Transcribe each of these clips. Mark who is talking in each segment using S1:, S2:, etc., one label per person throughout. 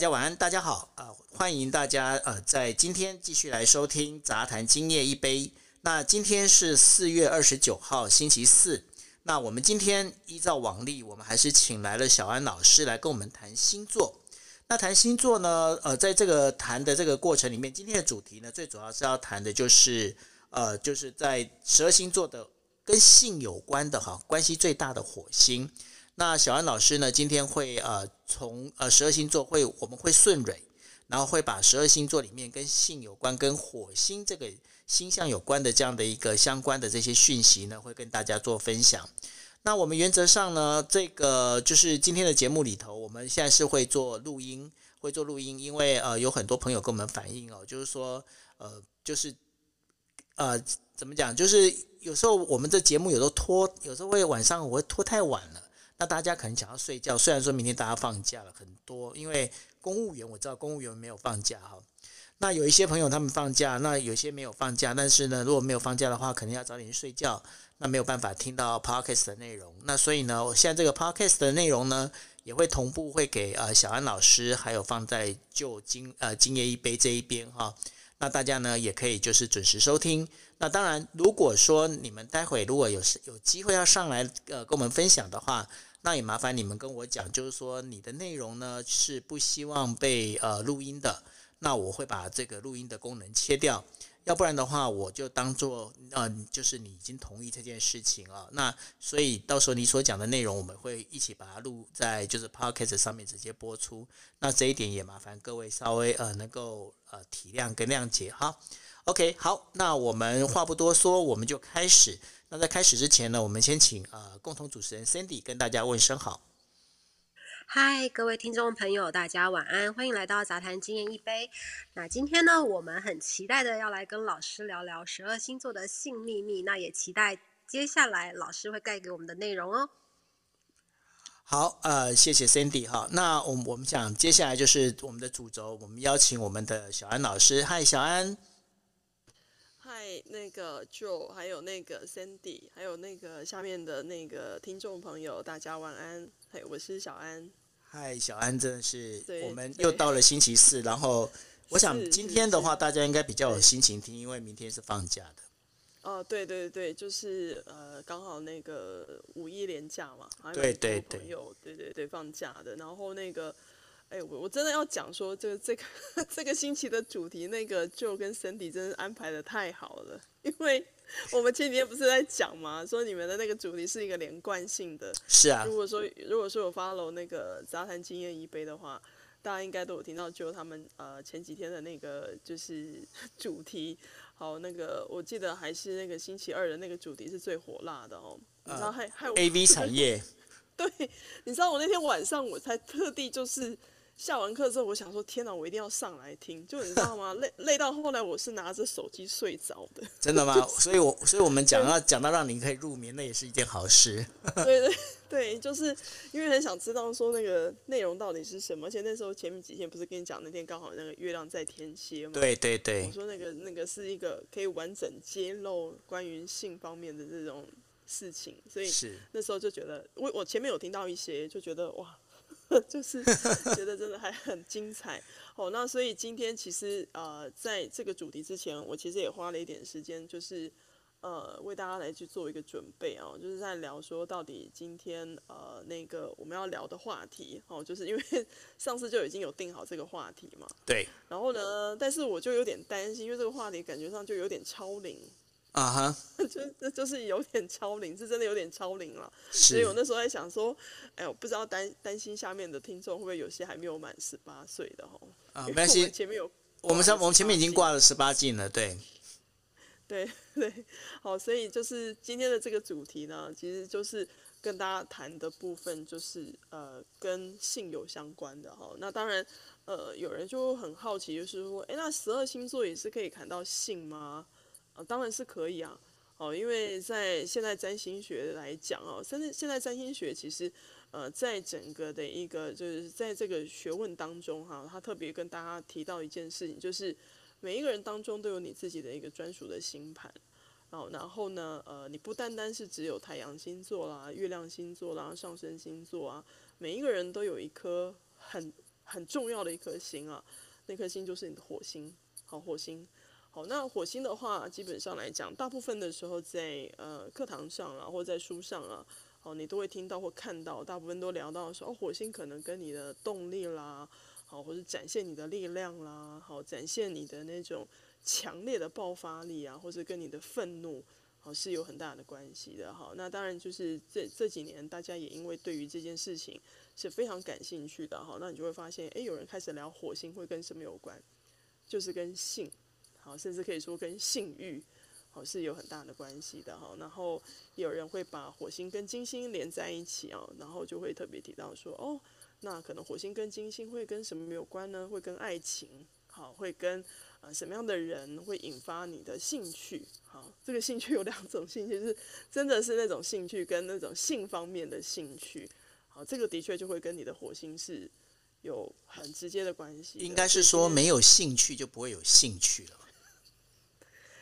S1: 大家晚安，大家好啊、欢迎大家呃，在今天继续来收听杂谈今夜一杯。那今天是四月二十九号，星期四。那我们今天依照往例，我们还是请来了小安老师来跟我们谈星座。那谈星座呢，呃，在这个谈的这个过程里面，今天的主题呢，最主要是要谈的就是呃，就是在十二星座的跟性有关的哈，关系最大的火星。那小安老师呢，今天会呃从呃十二星座会我们会顺蕊，然后会把十二星座里面跟性有关、跟火星这个星象有关的这样的一个相关的这些讯息呢，会跟大家做分享。那我们原则上呢，这个就是今天的节目里头，我们现在是会做录音，会做录音，因为呃有很多朋友跟我们反映哦，就是说呃就是呃怎么讲，就是有时候我们这节目有时候拖，有时候会晚上我会拖太晚了。那大家可能想要睡觉，虽然说明天大家放假了很多，因为公务员我知道公务员没有放假哈。那有一些朋友他们放假，那有些没有放假，但是呢，如果没有放假的话，肯定要早点去睡觉，那没有办法听到 podcast 的内容。那所以呢，我现在这个 podcast 的内容呢，也会同步会给呃小安老师，还有放在就今呃今夜一杯这一边哈。那大家呢也可以就是准时收听。那当然，如果说你们待会如果有有机会要上来呃跟我们分享的话，那也麻烦你们跟我讲，就是说你的内容呢是不希望被呃录音的，那我会把这个录音的功能切掉，要不然的话我就当做呃就是你已经同意这件事情啊。那所以到时候你所讲的内容，我们会一起把它录在就是 Podcast 上面直接播出。那这一点也麻烦各位稍微呃能够呃体谅跟谅解哈。OK，好，那我们话不多说，我们就开始。那在开始之前呢，我们先请呃共同主持人 Sandy 跟大家问声好。
S2: 嗨，各位听众朋友，大家晚安，欢迎来到杂谈经验一杯。那今天呢，我们很期待的要来跟老师聊聊十二星座的性秘密，那也期待接下来老师会带给我们的内容哦。
S1: 好，呃，谢谢 Sandy 哈。那我们我们想接下来就是我们的主轴，我们邀请我们的小安老师。嗨，小安。
S3: 嗨，那个 Joe，还有那个 Sandy，还有那个下面的那个听众朋友，大家晚安。嘿，我是小安。
S1: 嗨，小安，真的是，我们又到了星期四，然后 我想今天的话，大家应该比较有心情听，因为明天是放假的。
S3: 哦，对对对，就是呃，刚好那个五一连假嘛，
S1: 对对对，
S3: 有对对对放假的，然后那个。哎，我我真的要讲说，这个这个 这个星期的主题，那个 Joe 跟 Cindy 真是安排的太好了，因为我们前几天不是在讲嘛？说你们的那个主题是一个连贯性的。
S1: 是啊。
S3: 如果说如果说有 follow 那个杂谈经验一杯的话，大家应该都有听到 Joe 他们呃前几天的那个就是 主题。好，那个我记得还是那个星期二的那个主题是最火辣的哦。你知道还还有
S1: AV 产业。
S3: 对，你知道我那天晚上我才特地就是。下完课之后，我想说：“天哪，我一定要上来听。”就你知道吗？累累到后来，我是拿着手机睡着的。
S1: 真的吗？就是、所以我，我所以我们讲到讲到让你可以入眠，那也是一件好事。
S3: 对对对，就是因为很想知道说那个内容到底是什么。而且那时候前面几天不是跟你讲，那天刚好那个月亮在天蝎嘛。
S1: 对对对。
S3: 我说那个那个是一个可以完整揭露关于性方面的这种事情，所以那时候就觉得，我我前面有听到一些，就觉得哇。就是觉得真的还很精彩。哦，那所以今天其实呃，在这个主题之前，我其实也花了一点时间，就是呃，为大家来去做一个准备啊，就是在聊说到底今天呃那个我们要聊的话题。哦，就是因为 上次就已经有定好这个话题嘛，
S1: 对，
S3: 然后呢，但是我就有点担心，因为这个话题感觉上就有点超龄。
S1: 啊哈，
S3: 就那就是有点超龄，是真的有点超龄了。所以我那时候在想说，哎，我不知道担担心下面的听众会不会有些还没有满十八岁的哈。
S1: 啊，没关系，
S3: 前面有
S1: 我们上我们前面已经挂了十八禁了，对。
S3: 对 对，好，所以就是今天的这个主题呢，其实就是跟大家谈的部分，就是呃跟性有相关的哈。那当然，呃，有人就很好奇，就是说，哎，那十二星座也是可以谈到性吗？当然是可以啊，哦，因为在现在占星学来讲哦，甚至现在占星学其实，呃，在整个的一个就是在这个学问当中哈，他特别跟大家提到一件事情，就是每一个人当中都有你自己的一个专属的星盘，哦，然后呢，呃，你不单单是只有太阳星座啦、月亮星座啦、上升星座啊，每一个人都有一颗很很重要的一颗星啊，那颗星就是你的火星。好，火星。好，那火星的话，基本上来讲，大部分的时候在呃课堂上啊，或在书上啊，好，你都会听到或看到，大部分都聊到说，哦，火星可能跟你的动力啦，好，或者展现你的力量啦，好，展现你的那种强烈的爆发力啊，或者跟你的愤怒。好，是有很大的关系的。好，那当然就是这这几年，大家也因为对于这件事情是非常感兴趣的。好，那你就会发现，诶，有人开始聊火星会跟什么有关，就是跟性，好，甚至可以说跟性欲，好，是有很大的关系的。哈，然后也有人会把火星跟金星连在一起哦，然后就会特别提到说，哦，那可能火星跟金星会跟什么有关呢？会跟爱情，好，会跟。呃，什么样的人会引发你的兴趣？好，这个兴趣有两种兴趣，是真的是那种兴趣跟那种性方面的兴趣。好，这个的确就会跟你的火星是有很直接的关系。
S1: 应该是说没有兴趣就不会有兴趣了。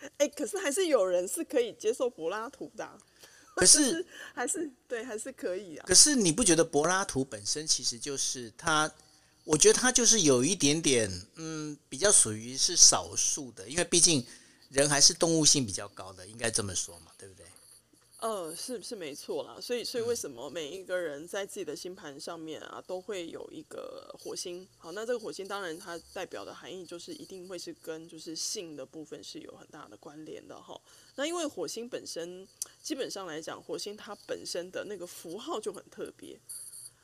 S3: 哎、欸，可是还是有人是可以接受柏拉图的、啊。
S1: 可是，
S3: 是还是对，还是可以啊。
S1: 可是你不觉得柏拉图本身其实就是他？我觉得他就是有一点点，嗯，比较属于是少数的，因为毕竟人还是动物性比较高的，应该这么说嘛，对不对？
S3: 呃，是是没错啦，所以所以为什么每一个人在自己的星盘上面啊，都会有一个火星？好，那这个火星当然它代表的含义就是一定会是跟就是性的部分是有很大的关联的哈。那因为火星本身基本上来讲，火星它本身的那个符号就很特别。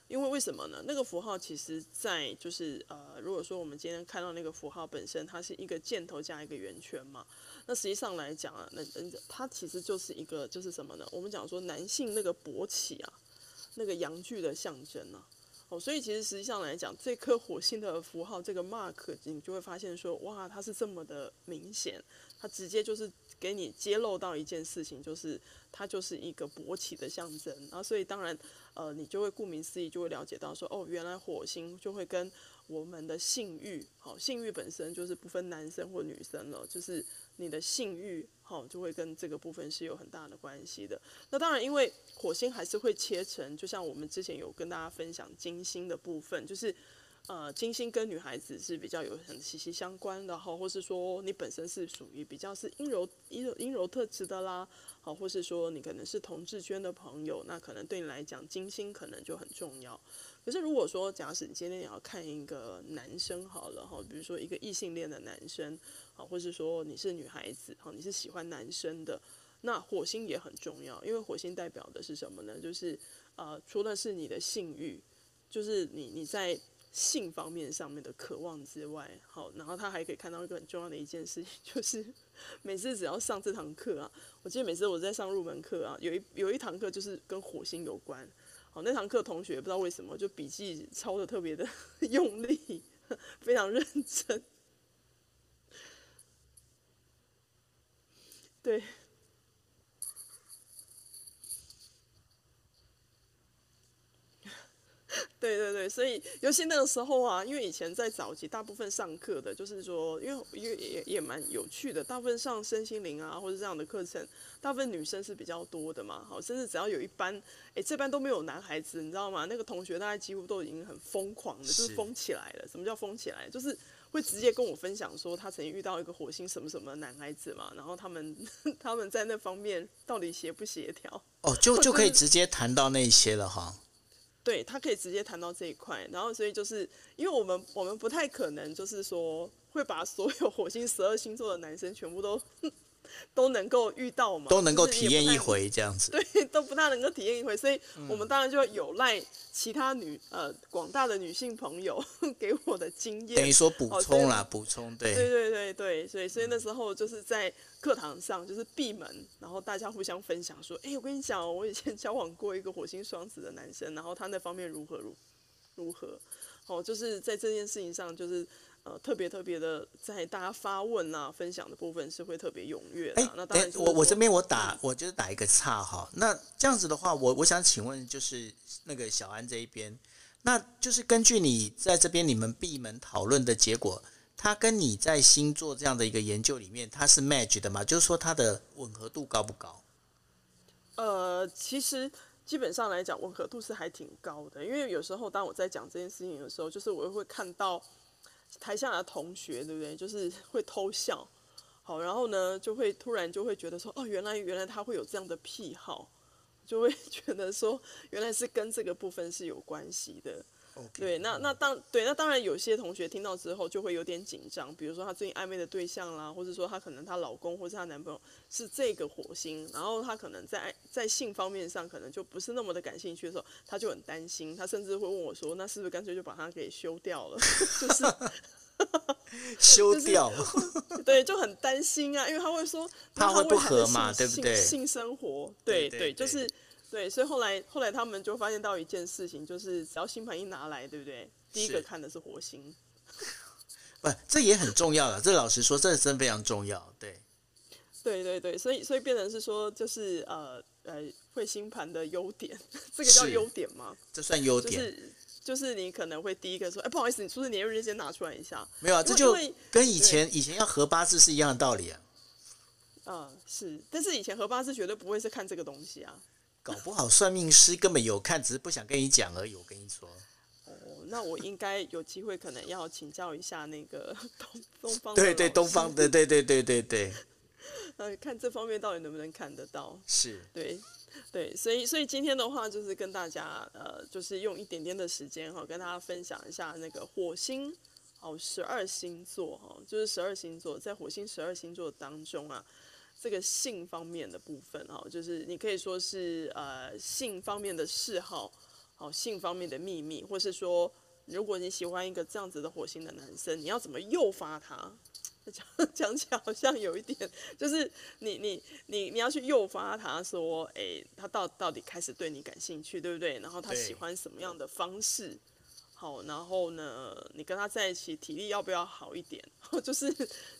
S3: 因为为什么呢？那个符号其实，在就是呃，如果说我们今天看到那个符号本身，它是一个箭头加一个圆圈嘛，那实际上来讲啊，那它其实就是一个就是什么呢？我们讲说男性那个勃起啊，那个阳具的象征啊。哦，所以其实实际上来讲，这颗火星的符号这个 mark，你就会发现说，哇，它是这么的明显，它直接就是。给你揭露到一件事情，就是它就是一个勃起的象征，然后所以当然，呃，你就会顾名思义就会了解到说，哦，原来火星就会跟我们的性欲，好，性欲本身就是不分男生或女生了，就是你的性欲，好，就会跟这个部分是有很大的关系的。那当然，因为火星还是会切成，就像我们之前有跟大家分享金星的部分，就是。呃，金星跟女孩子是比较有很息息相关的哈，或是说你本身是属于比较是阴柔阴柔阴柔特质的啦，好，或是说你可能是同志圈的朋友，那可能对你来讲金星可能就很重要。可是如果说假使你今天你要看一个男生好了哈，比如说一个异性恋的男生，好，或是说你是女孩子，好，你是喜欢男生的，那火星也很重要，因为火星代表的是什么呢？就是呃，除了是你的性欲，就是你你在。性方面上面的渴望之外，好，然后他还可以看到一个很重要的一件事情，就是每次只要上这堂课啊，我记得每次我在上入门课啊，有一有一堂课就是跟火星有关，好，那堂课同学不知道为什么就笔记抄的特别的 用力，非常认真，对。对对对，所以尤其那个时候啊，因为以前在早期，大部分上课的，就是说，因为因为也也蛮有趣的，大部分上身心灵啊或者这样的课程，大部分女生是比较多的嘛，好，甚至只要有一班，哎，这班都没有男孩子，你知道吗？那个同学大概几乎都已经很疯狂的，就是疯起来了。什么叫疯起来？就是会直接跟我分享说，他曾经遇到一个火星什么什么的男孩子嘛，然后他们 他们在那方面到底协不协调？
S1: 哦，就就可以 直接谈到那些了哈。
S3: 对，他可以直接谈到这一块，然后所以就是因为我们我们不太可能就是说会把所有火星十二星座的男生全部都 都能够遇到嘛，
S1: 都能够体验一回这样子，
S3: 对，都不大能够体验一回，所以我们当然就有赖其他女呃广大的女性朋友 给我的经验，
S1: 等于说补充啦，补充，对，
S3: 对对对对，所以所以那时候就是在。课堂上就是闭门，然后大家互相分享说：“哎，我跟你讲，我以前交往过一个火星双子的男生，然后他那方面如何如如何。”哦，就是在这件事情上，就是呃特别特别的，在大家发问啊、分享的部分是会特别踊跃的。哎，那当然我
S1: 我这边我打，我就是打一个岔哈。那这样子的话，我我想请问，就是那个小安这一边，那就是根据你在这边你们闭门讨论的结果。它跟你在星座这样的一个研究里面，它是 match 的吗？就是说它的吻合度高不高？
S3: 呃，其实基本上来讲，吻合度是还挺高的。因为有时候当我在讲这件事情的时候，就是我会看到台下的同学，对不对？就是会偷笑，好，然后呢，就会突然就会觉得说，哦，原来原来他会有这样的癖好，就会觉得说，原来是跟这个部分是有关系的。对，那那当对，那当然有些同学听到之后就会有点紧张，比如说她最近暧昧的对象啦，或者说她可能她老公或是她男朋友是这个火星，然后他可能在在性方面上可能就不是那么的感兴趣的时候，他就很担心，他甚至会问我说：“那是不是干脆就把他给休掉了？” 就是
S1: 休掉，
S3: 对，就很担心啊，因为他会说
S1: 他会不合嘛，对不对？
S3: 性生活，对，对，就是。对，所以后来后来他们就发现到一件事情，就是只要星盘一拿来，对不对？第一个看的是火星，
S1: 不，这也很重要了。这老实说，这真的非常重要。对，
S3: 对对对，所以所以变成是说，就是呃呃，会星盘的优点，这个叫优点吗？
S1: 这算优点，
S3: 就是就是你可能会第一个说，哎，不好意思，你出生年月日先拿出来一下。
S1: 没有啊，这就跟以前以前要合八字是一样的道理啊。
S3: 嗯，是，但是以前合八字绝对不会是看这个东西啊。
S1: 搞不好算命师根本有看，只是不想跟你讲而已。我跟你说，
S3: 哦，那我应该有机会，可能要请教一下那个东 东方。
S1: 对对，东方的，对对对对对。
S3: 呃，看这方面到底能不能看得到？
S1: 是，
S3: 对对，所以所以今天的话，就是跟大家呃，就是用一点点的时间哈，跟大家分享一下那个火星哦，十二星座哈，就是十二星座在火星十二星座当中啊。这个性方面的部分哈，就是你可以说是呃性方面的嗜好，好性方面的秘密，或是说如果你喜欢一个这样子的火星的男生，你要怎么诱发他？讲 讲起来好像有一点，就是你你你你要去诱发他说，哎，他到到底开始对你感兴趣，对不对？然后他喜欢什么样的方式？好，然后呢，你跟他在一起体力要不要好一点？就是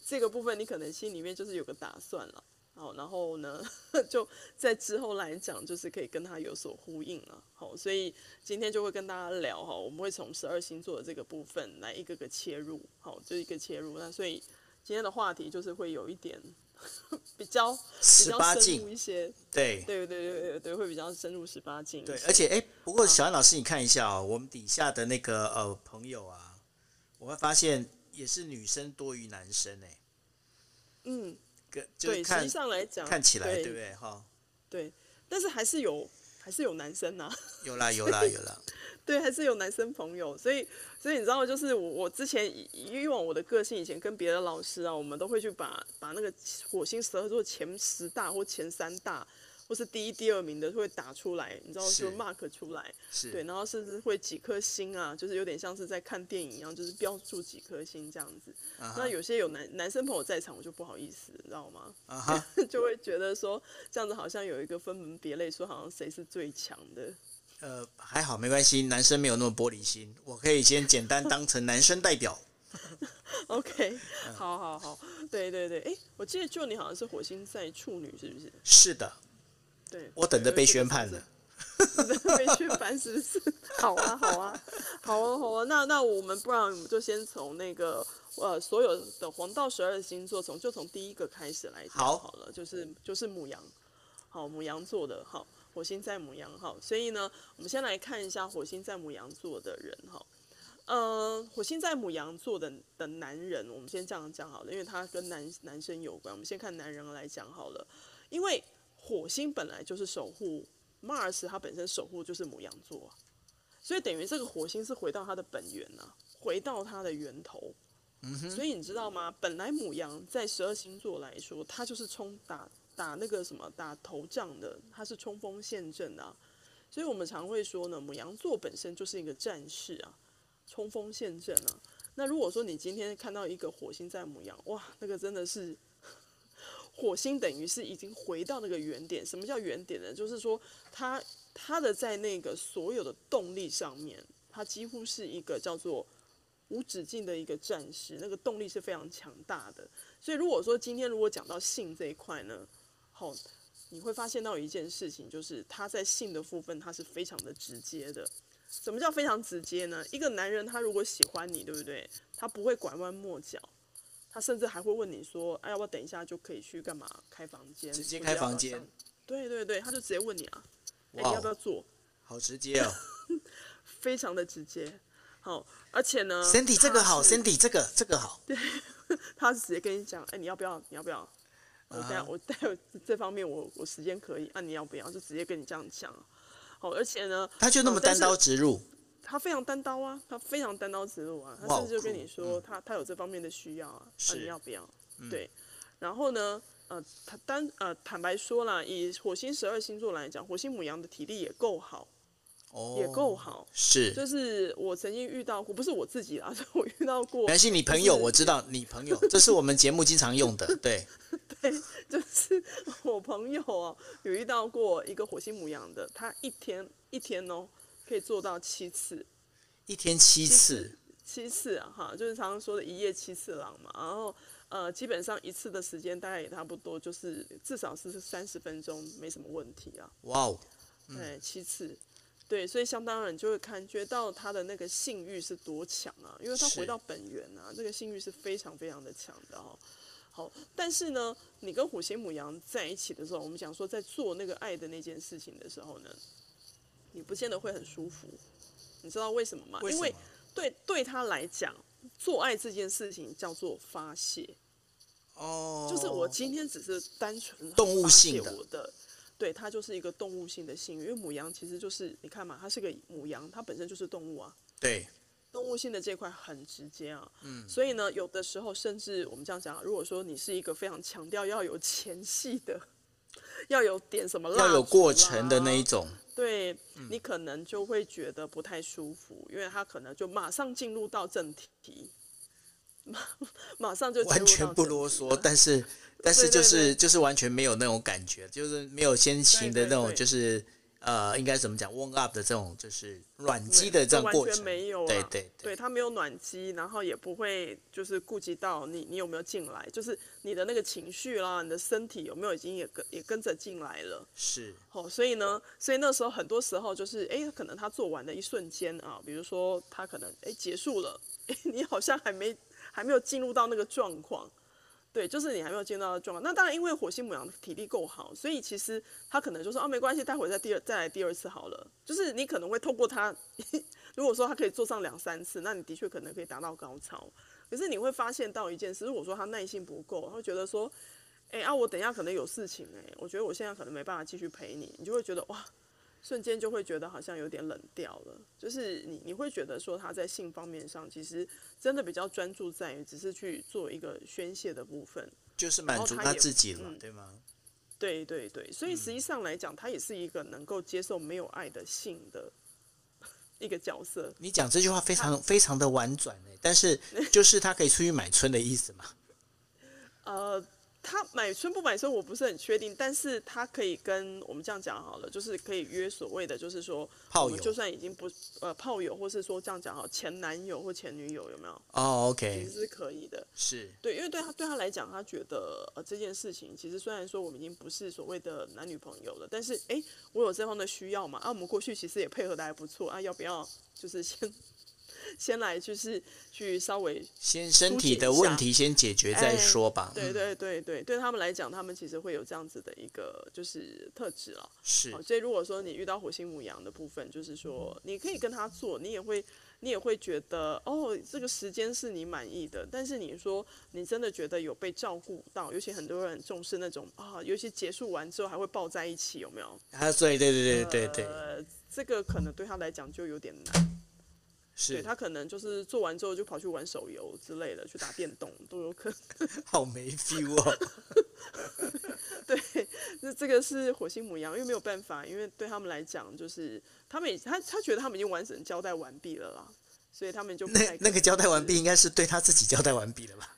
S3: 这个部分，你可能心里面就是有个打算了。好，然后呢，就在之后来讲，就是可以跟他有所呼应了。好，所以今天就会跟大家聊哈，我们会从十二星座的这个部分来一个个切入，好，就一个切入。那所以今天的话题就是会有一点 比较比较深入一些，
S1: 对
S3: 对对对对对，会比较深入十八禁。
S1: 对，而且哎，不过小安老师，你看一下哦，我们底下的那个呃朋友啊，我会发现也是女生多于男生哎，
S3: 嗯。
S1: 对，
S3: 实际上来讲，
S1: 看起来对不对？哈，
S3: 对，但是还是有，还是有男生呐、啊。
S1: 有啦，有啦，有啦。
S3: 对，还是有男生朋友，所以，所以你知道，就是我，我之前以以往我的个性，以前跟别的老师啊，我们都会去把把那个火星十二座前十大或前三大。或是第一、第二名的会打出来，你知道，就 mark 出来，
S1: 是
S3: 对，然后甚至会几颗星啊，就是有点像是在看电影一样，就是标注几颗星这样子。Uh -huh. 那有些有男男生朋友在场，我就不好意思，你知道吗？Uh -huh. 就会觉得说这样子好像有一个分门别类，说好像谁是最强的。
S1: 呃，还好没关系，男生没有那么玻璃心，我可以先简单当成男生代表。
S3: OK，好好好，对对对，哎，我记得就你好像是火星在处女，是不是？
S1: 是的。
S3: 对，
S1: 我等着被宣判了。
S3: 等着被宣判是不是？好啊，好啊，好啊，好啊。那那我们不然我们就先从那个呃所有的黄道十二星座，从就从第一个开始来讲好了，就是就是母羊，好母羊座的，好火星在母羊，好，所以呢，我们先来看一下火星在母羊座的人，哈，呃，火星在母羊座的的男人，我们先这样讲好了，因为他跟男男生有关，我们先看男人来讲好了，因为。火星本来就是守护 Mars，它本身守护就是母羊座，所以等于这个火星是回到它的本源呐、啊，回到它的源头。嗯，所以你知道吗？本来母羊在十二星座来说，它就是冲打打那个什么打头仗的，它是冲锋陷阵的、啊。所以我们常会说呢，母羊座本身就是一个战士啊，冲锋陷阵啊。那如果说你今天看到一个火星在母羊，哇，那个真的是。火星等于是已经回到那个原点。什么叫原点呢？就是说，它它的在那个所有的动力上面，它几乎是一个叫做无止境的一个战士，那个动力是非常强大的。所以，如果说今天如果讲到性这一块呢，好，你会发现到一件事情，就是他在性的部分，他是非常的直接的。什么叫非常直接呢？一个男人他如果喜欢你，对不对？他不会拐弯抹角。他甚至还会问你说：“哎，要不要等一下就可以去干嘛？开房间？
S1: 直接开房间？”
S3: 对对对，他就直接问你啊。哎、欸，你要不要做？
S1: 好直接哦，
S3: 非常的直接。好，而且呢
S1: ，Cindy 这个好，Cindy 这个这个好。
S3: 对，他是直接跟你讲，哎、欸，你要不要？你要不要？我待我待会这方面我我时间可以，那、啊、你要不要？就直接跟你这样讲。好，而且呢，
S1: 他就那么单刀直入。
S3: 他非常单刀啊，他非常单刀直入啊，他甚至就跟你说他，他、有这方面的需要啊，那、啊、你要不要？嗯、对，然后呢，呃，他单呃坦白说了，以火星十二星座来讲，火星母羊的体力也够好，哦，也够好，
S1: 是，
S3: 就是我曾经遇到过，不是我自己啦，是我遇到过，
S1: 还是你朋友，我知道你朋友，这是我们节目经常用的，对，
S3: 对，就是我朋友啊，有遇到过一个火星母羊的，他一天一天哦。可以做到七次，
S1: 一天七次，
S3: 七次，啊，哈，就是常常说的一夜七次郎嘛。然后，呃，基本上一次的时间大概也差不多，就是至少是三十分钟，没什么问题啊。
S1: 哇哦，
S3: 对，七次，对，所以相当人就会感觉到他的那个性欲是多强啊，因为他回到本源啊，这个性欲是非常非常的强的哦。好，但是呢，你跟虎形母羊在一起的时候，我们讲说在做那个爱的那件事情的时候呢。你不见得会很舒服，你知道为什
S1: 么吗？
S3: 因为对对他来讲，做爱这件事情叫做发泄。哦，就是我今天只是单纯
S1: 动物性
S3: 的，的，对，它就是一个动物性的性，因为母羊其实就是你看嘛，它是个母羊，它本身就是动物啊。
S1: 对，
S3: 动物性的这块很直接啊。嗯，所以呢，有的时候甚至我们这样讲，如果说你是一个非常强调要有前戏的，要有点什么，
S1: 要有过程的那一种。
S3: 对，你可能就会觉得不太舒服，因为他可能就马上进入到正题，马马上就
S1: 完全不啰嗦，但是 但是就是就是完全没有那种感觉，就是没有先行的那种就是。呃，应该怎么讲？warm up 的这种就是暖机的这样过程，
S3: 完全没有
S1: 对对，
S3: 对，它没有暖机，然后也不会就是顾及到你你有没有进来，就是你的那个情绪啦，你的身体有没有已经也跟也跟着进来了。
S1: 是。
S3: 哦，所以呢，所以那时候很多时候就是，哎，可能他做完的一瞬间啊，比如说他可能哎结束了，哎，你好像还没还没有进入到那个状况。对，就是你还没有见到的状况。那当然，因为火星母羊体力够好，所以其实他可能就说哦，没关系，待会再第二再来第二次好了。就是你可能会透过他，如果说他可以做上两三次，那你的确可能可以达到高潮。可是你会发现到一件事，如果说他耐心不够，他会觉得说，哎啊，我等一下可能有事情哎，我觉得我现在可能没办法继续陪你，你就会觉得哇。瞬间就会觉得好像有点冷掉了，就是你你会觉得说他在性方面上其实真的比较专注在于只是去做一个宣泄的部分，
S1: 就是满足他自己了，嗯，对吗？
S3: 对对对，所以实际上来讲，他也是一个能够接受没有爱的性的 一个角色。
S1: 你讲这句话非常非常的婉转，但是 就是他可以出去买春的意思嘛？
S3: 呃。他买春不买春我不是很确定，但是他可以跟我们这样讲好了，就是可以约所谓的，就是说
S1: 炮友，
S3: 就算已经不呃炮友，或是说这样讲好前男友或前女友有没有？
S1: 哦，OK，
S3: 其实是可以的，
S1: 是
S3: 对，因为对他对他来讲，他觉得呃这件事情其实虽然说我们已经不是所谓的男女朋友了，但是哎，我有这方的需要嘛，啊，我们过去其实也配合的还不错啊，要不要就是先。先来就是去稍微
S1: 先身体的问题先解决再说吧。
S3: 哎、对对对对，对他们来讲，他们其实会有这样子的一个就是特质了。
S1: 是，
S3: 所以如果说你遇到火星母羊的部分，就是说你可以跟他做，你也会你也会觉得哦，这个时间是你满意的。但是你说你真的觉得有被照顾到，尤其很多人很重视那种啊，尤其结束完之后还会抱在一起，有没有？
S1: 啊，对对对对对对，
S3: 呃，这个可能对他来讲就有点难。
S1: 是
S3: 对他可能就是做完之后就跑去玩手游之类的，去打电动都有可能。
S1: 好没 feel 哦。
S3: 对，那这个是火星母羊，因为没有办法，因为对他们来讲，就是他们也他他觉得他们已经完整交代完毕了啦，所以他们就
S1: 那那个交代完毕应该是对他自己交代完毕了吧？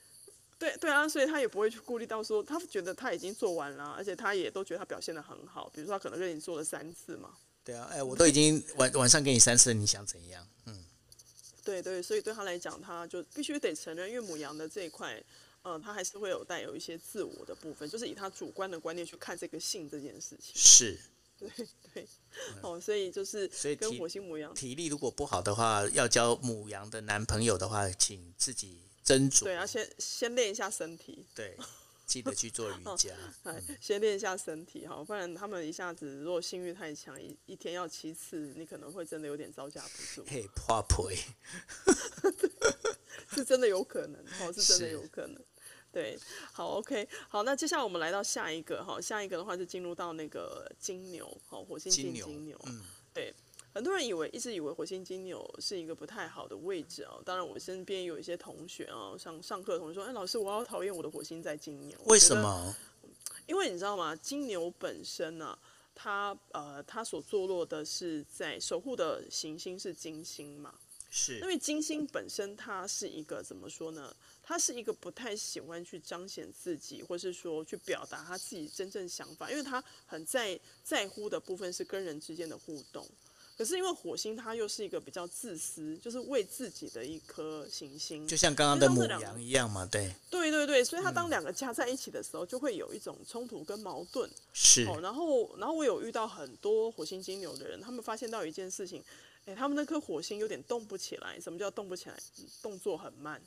S3: 对对啊，所以他也不会去顾虑到说，他觉得他已经做完了，而且他也都觉得他表现的很好，比如说他可能跟你做了三次嘛。
S1: 对啊，哎，我都已经晚晚上给你三次，你想怎样？嗯。
S3: 对对，所以对他来讲，他就必须得承认，因为母羊的这一块，呃，他还是会有带有一些自我的部分，就是以他主观的观念去看这个性这件事情。
S1: 是，
S3: 对 对，哦，所以就是，所以跟火星母羊
S1: 体，力如果不好的话，要交母羊的男朋友的话，请自己斟酌。
S3: 对要，先先练一下身体。
S1: 对，记得去做瑜伽，
S3: 哎 先练一下身体哈，不然他们一下子如果性欲太强，一一天要七次，你可能会真的有点招架不住。
S1: 嘿，破皮，
S3: 是真的有可能，哦，是真的有可能。对，好，OK，好，那接下来我们来到下一个哈，下一个的话就进入到那个金牛，好，火星进金牛，嗯，对。很多人以为一直以为火星金牛是一个不太好的位置哦。当然，我身边有一些同学啊，上上课的同学说：“哎，老师，我好讨厌我的火星在金牛。”
S1: 为什么？
S3: 因为你知道吗？金牛本身呢、啊，它呃，它所坐落的是在守护的行星是金星嘛？
S1: 是。
S3: 因为金星本身它是一个怎么说呢？它是一个不太喜欢去彰显自己，或是说去表达他自己真正想法，因为他很在在乎的部分是跟人之间的互动。可是因为火星它又是一个比较自私，就是为自己的一颗行星，
S1: 就像刚刚的母羊一样嘛，对。
S3: 对对对，所以它当两个加在一起的时候，就会有一种冲突跟矛盾。
S1: 是。
S3: 哦，然后然后我有遇到很多火星金牛的人，他们发现到一件事情，哎，他们那颗火星有点动不起来。什么叫动不起来？动作很慢，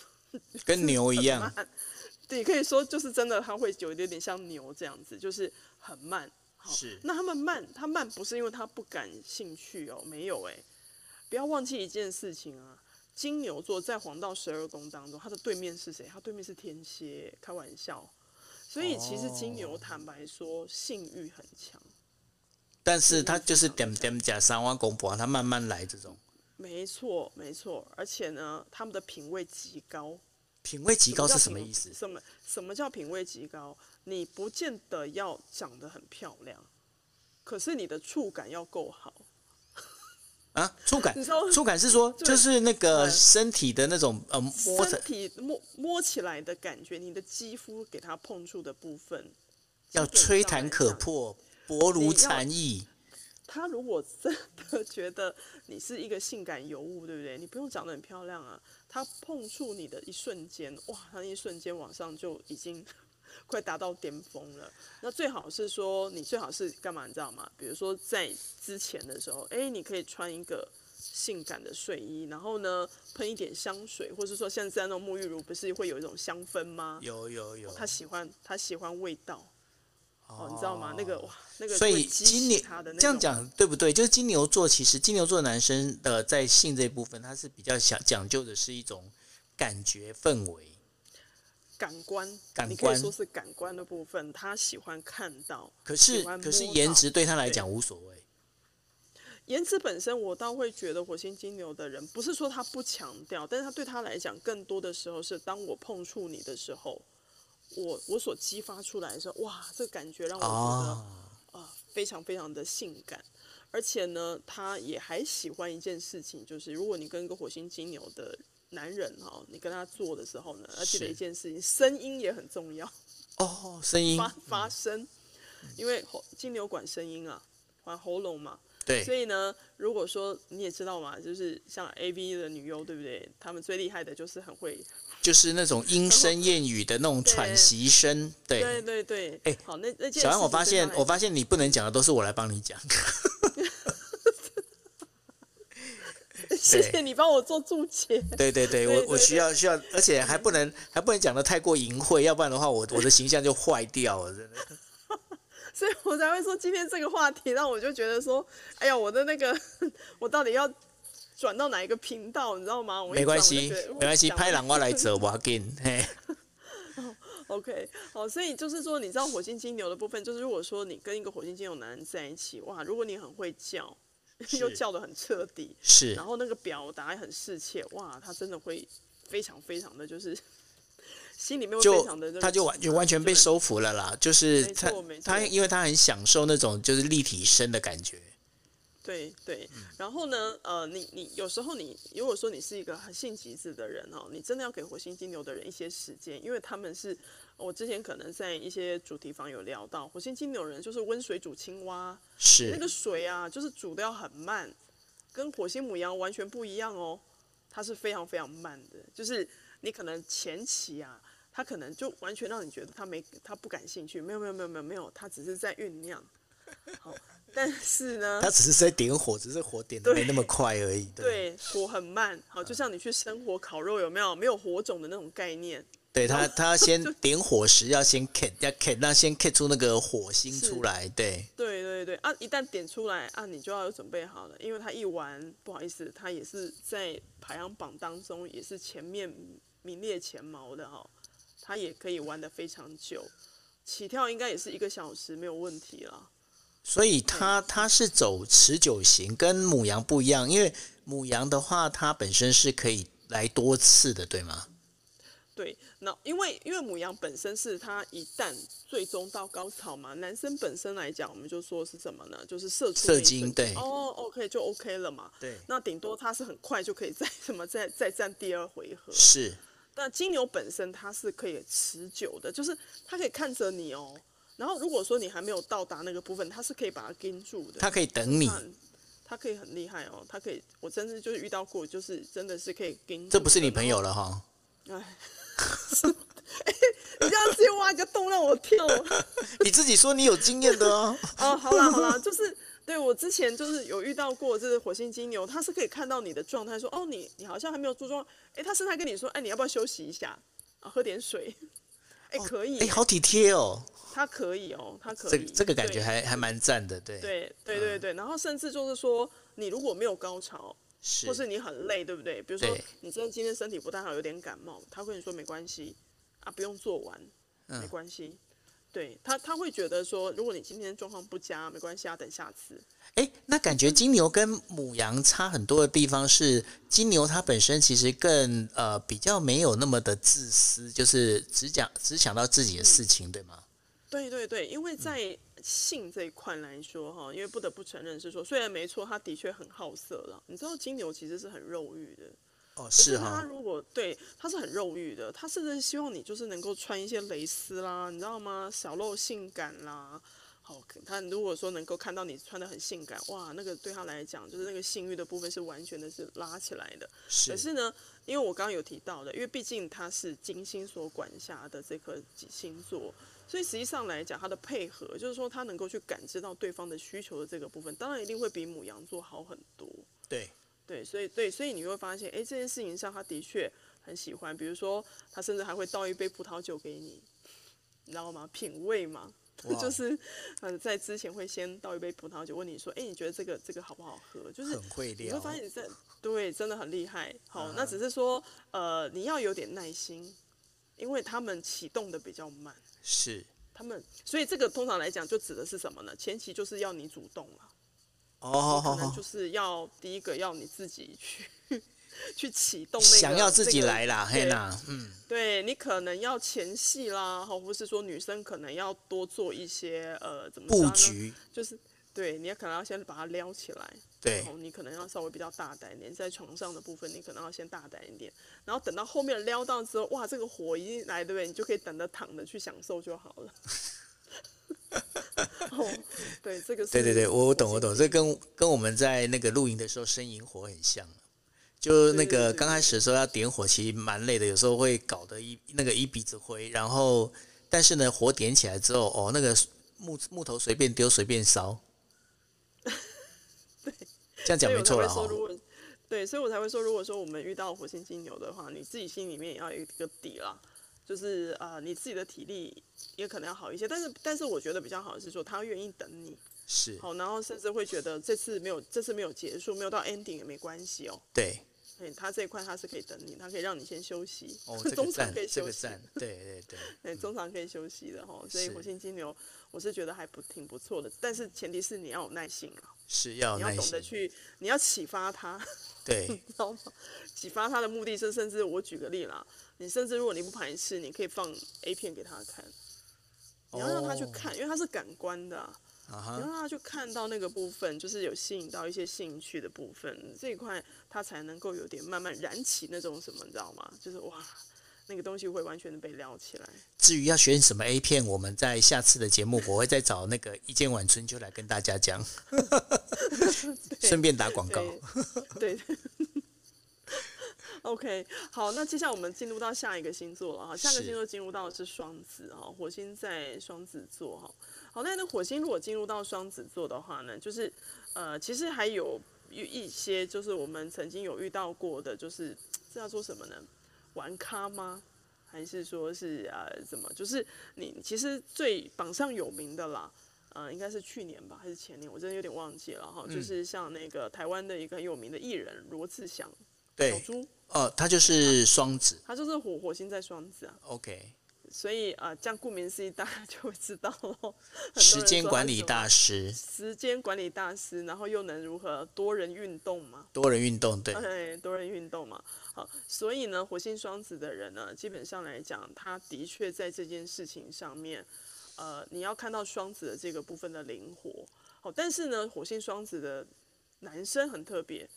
S1: 跟牛一样。
S3: 对，可以说就是真的，它会有一点点像牛这样子，就是很慢。
S1: 是，
S3: 那他们慢，他慢不是因为他不感兴趣哦，没有哎，不要忘记一件事情啊，金牛座在黄道十二宫当中，他的对面是谁？他对面是天蝎，开玩笑。所以其实金牛坦白说性欲很强，
S1: 但是他就是点点加三万公婆，他慢慢来这种。
S3: 没错没错，而且呢，他们的品味极高。
S1: 品味极高是什么意思？
S3: 什么什么叫品味极高？你不见得要长得很漂亮，可是你的触感要够好
S1: 啊！触感，触感是说 就是那个身体的那种呃摸
S3: 身体摸摸起来的感觉，你的肌肤给它碰触的部分
S1: 要吹弹可破，薄如蝉翼。
S3: 他如果真的 觉得你是一个性感尤物，对不对？你不用长得很漂亮啊。他碰触你的一瞬间，哇，他那一瞬间往上就已经 快达到巅峰了。那最好是说，你最好是干嘛，你知道吗？比如说在之前的时候，哎，你可以穿一个性感的睡衣，然后呢，喷一点香水，或是说像在那种沐浴乳不是会有一种香氛吗？
S1: 有有有。
S3: 他喜欢，他喜欢味道。哦，你知道吗？那个哇，那个
S1: 所以金牛这样讲对不对？就是金牛座，其实金牛座男生的在性这一部分，他是比较想讲究的是一种感觉氛围、
S3: 感官，
S1: 感官
S3: 你可以说是感官的部分，他喜欢看到。
S1: 可是可是颜值对他来讲无所谓。
S3: 颜值本身，我倒会觉得火星金牛的人，不是说他不强调，但是他对他来讲，更多的时候是当我碰触你的时候。我我所激发出来的时候，哇，这个感觉让我觉得啊、呃、非常非常的性感，而且呢，他也还喜欢一件事情，就是如果你跟一个火星金牛的男人哈，你跟他做的时候呢，要记得一件事情，声音也很重要
S1: 哦，声音
S3: 发发声，因为金牛管声音啊，管喉咙嘛。
S1: 对，
S3: 所以呢，如果说你也知道嘛，就是像 A V 的女优，对不对？他们最厉害的就是很会，
S1: 就是那种莺声燕语的那种喘息声。对
S3: 对对对。哎，好，那那
S1: 小安，我发现我发现你不能讲的都是我来帮你讲。
S3: 谢谢你帮我做注解。
S1: 对对对，我我需要需要，而且还不能还不能讲的太过淫秽，要不然的话，我我的形象就坏掉了，真的。
S3: 所以我才会说今天这个话题，让我就觉得说，哎呀，我的那个，我到底要转到哪一个频道，你知道吗？我
S1: 没关系，没关系，拍狼我来走，我要给你。嘿。
S3: OK，好，所以就是说，你知道火星金牛的部分，就是如果说你跟一个火星金牛男人在一起，哇，如果你很会叫，又叫的很彻底，
S1: 是，
S3: 然后那个表达很适切，哇，他真的会非常非常的就是。心里面非常的
S1: 就他就完就完全被收服了啦，就是他他因为他很享受那种就是立体声的感觉。
S3: 对对，然后呢，呃，你你有时候你如果说你是一个很性急子的人哦，你真的要给火星金牛的人一些时间，因为他们是我之前可能在一些主题房有聊到，火星金牛人就是温水煮青蛙，
S1: 是
S3: 那个水啊，就是煮的要很慢，跟火星母羊完全不一样哦，它是非常非常慢的，就是你可能前期啊。他可能就完全让你觉得他没他不感兴趣，没有没有没有没有没有，他只是在酝酿。好，但是呢，
S1: 他只是在点火，只是火点的没那么快而已。对，
S3: 对，火很慢。好，就像你去生火烤肉，有没有没有火种的那种概念？
S1: 对他，他先 点火时要先 k 要 k 那先 k 出那个火星出来，对。
S3: 对对对啊！一旦点出来啊，你就要有准备好了，因为他一玩，不好意思，他也是在排行榜当中也是前面名列前茅的哦。他也可以玩的非常久，起跳应该也是一个小时没有问题了。
S1: 所以它它是走持久型，跟母羊不一样，因为母羊的话，它本身是可以来多次的，对吗？
S3: 对，那因为因为母羊本身是它一旦最终到高潮嘛，男生本身来讲，我们就说是什么呢？就是射出
S1: 射精，对，
S3: 哦，OK 就 OK 了嘛。
S1: 对，
S3: 那顶多它是很快就可以再什么再再战第二回合。
S1: 是，
S3: 但金牛本身它是可以持久的，就是它可以看着你哦，然后如果说你还没有到达那个部分，他是可以把它盯住的，
S1: 他可以等你，
S3: 他可以很厉害哦，他可以，我真是就是遇到过，就是真的是可以盯住。
S1: 这不是你朋友了哈？
S3: 哎。你这样直接挖一个洞让我跳。
S1: 你自己说你有经验的哦。
S3: 哦，好啦好啦，就是对我之前就是有遇到过，就是火星金牛，他是可以看到你的状态，说哦，你你好像还没有注重，哎，他甚至跟你说，哎，你要不要休息一下啊，喝点水？哎，可以，
S1: 哎，好体贴哦。
S3: 他可以哦，他可以。
S1: 这这个感觉还还蛮赞的，对。
S3: 对对对对，然后甚至就是说，你如果没有高潮。是或是你很累，对不对？比如说你真的今天身体不太好，有点感冒，他会跟你说没关系啊，不用做完，没关系。嗯、对他，他会觉得说，如果你今天状况不佳，没关系啊，等下次。
S1: 哎，那感觉金牛跟母羊差很多的地方是，金牛它本身其实更呃比较没有那么的自私，就是只讲只想到自己的事情，嗯、对吗？
S3: 对对对，因为在。性这一块来说，哈，因为不得不承认是说，虽然没错，他的确很好色了。你知道金牛其实是很肉欲的，
S1: 哦，是哈。
S3: 他如果对他是很肉欲的，他甚至希望你就是能够穿一些蕾丝啦，你知道吗？小露性感啦，好，他如果说能够看到你穿的很性感，哇，那个对他来讲就是那个性欲的部分是完全的是拉起来的。是。可是呢，因为我刚刚有提到的，因为毕竟他是金星所管辖的这颗星座。所以实际上来讲，他的配合就是说，他能够去感知到对方的需求的这个部分，当然一定会比母羊座好很多。
S1: 对，
S3: 对，所以对，所以你会发现，哎，这件事情上他的确很喜欢。比如说，他甚至还会倒一杯葡萄酒给你，你知道吗？品味嘛，哇就是嗯，在之前会先倒一杯葡萄酒，问你说，哎，你觉得这个这个好不好喝？就是
S1: 很会聊。
S3: 你会发现你在对，真的很厉害。好，啊、那只是说，呃，你要有点耐心，因为他们启动的比较慢。
S1: 是。
S3: 他们，所以这个通常来讲就指的是什么呢？前期就是要你主动了，
S1: 哦，
S3: 可能就是要第一个要你自己去 去启动那个，
S1: 想要自己来啦，
S3: 嘿
S1: 啦，嗯，
S3: 对你可能要前戏啦，或者是说女生可能要多做一些呃，怎么
S1: 布局，
S3: 就是。对，你也可能要先把它撩起来，
S1: 对，
S3: 然后你可能要稍微比较大胆一点，在床上的部分你可能要先大胆一点，然后等到后面撩到之后，哇，这个火一进来，对不对？你就可以等着躺着去享受就好了。哦，对，这个是
S1: 对对对，我我懂我懂，这跟跟我们在那个露营的时候生营火很像，就那个刚开始的时候要点火，其实蛮累的，有时候会搞得一那个一鼻子灰，然后但是呢，火点起来之后，哦，那个木木头随便丢随便烧。
S3: 对，
S1: 这样讲没错了哈。
S3: 对，所以我才会说，如果说我们遇到火星金牛的话，你自己心里面也要有一个底啦，就是啊、呃，你自己的体力也可能要好一些。但是，但是我觉得比较好的是说，他愿意等你，
S1: 是
S3: 好，然后甚至会觉得这次没有，这次没有结束，没有到 ending 也没关系哦。
S1: 对。
S3: 他这一块他是可以等你，他可以让你先休息，
S1: 哦 这个、
S3: 中场可以休息，
S1: 这个、对对对，
S3: 对，中场 可以休息的哈。所以火星金牛，我是觉得还不挺不错的，但是前提是你要有耐心啊，
S1: 是要，
S3: 你要懂得去，你要启发他，
S1: 对，
S3: 知道吗？启发他的目的是，甚至我举个例啦，你甚至如果你不排斥，你可以放 A 片给他看，你要让他去看，哦、因为他是感官的、啊。然后他去看到那个部分，就是有吸引到一些兴趣的部分，这一块他才能够有点慢慢燃起那种什么，你知道吗？就是哇，那个东西会完全的被撩起来。
S1: 至于要选什么 A 片，我们在下次的节目我会再找那个一见晚春就来跟大家讲，对顺便打广告。
S3: 对。对 OK，好，那接下来我们进入到下一个星座了哈，下个星座进入到的是双子哈，火星在双子座哈。好，那那火星如果进入到双子座的话呢，就是呃，其实还有一些就是我们曾经有遇到过的，就是这叫做什么呢？玩咖吗？还是说是呃怎么？就是你其实最榜上有名的啦，呃，应该是去年吧，还是前年？我真的有点忘记了哈。嗯、就是像那个台湾的一个很有名的艺人罗志祥，
S1: 对，
S3: 小猪
S1: 呃，他就是双子，
S3: 他就是火火星在双子啊。
S1: OK。
S3: 所以啊，这样顾名思义，大家就会知道喽。
S1: 时间管理大师，
S3: 时间管理大师，然后又能如何多人运动嘛？
S1: 多人运动，对，
S3: 对，多人运动嘛。好，所以呢，火星双子的人呢，基本上来讲，他的确在这件事情上面，呃，你要看到双子的这个部分的灵活。好，但是呢，火星双子的男生很特别，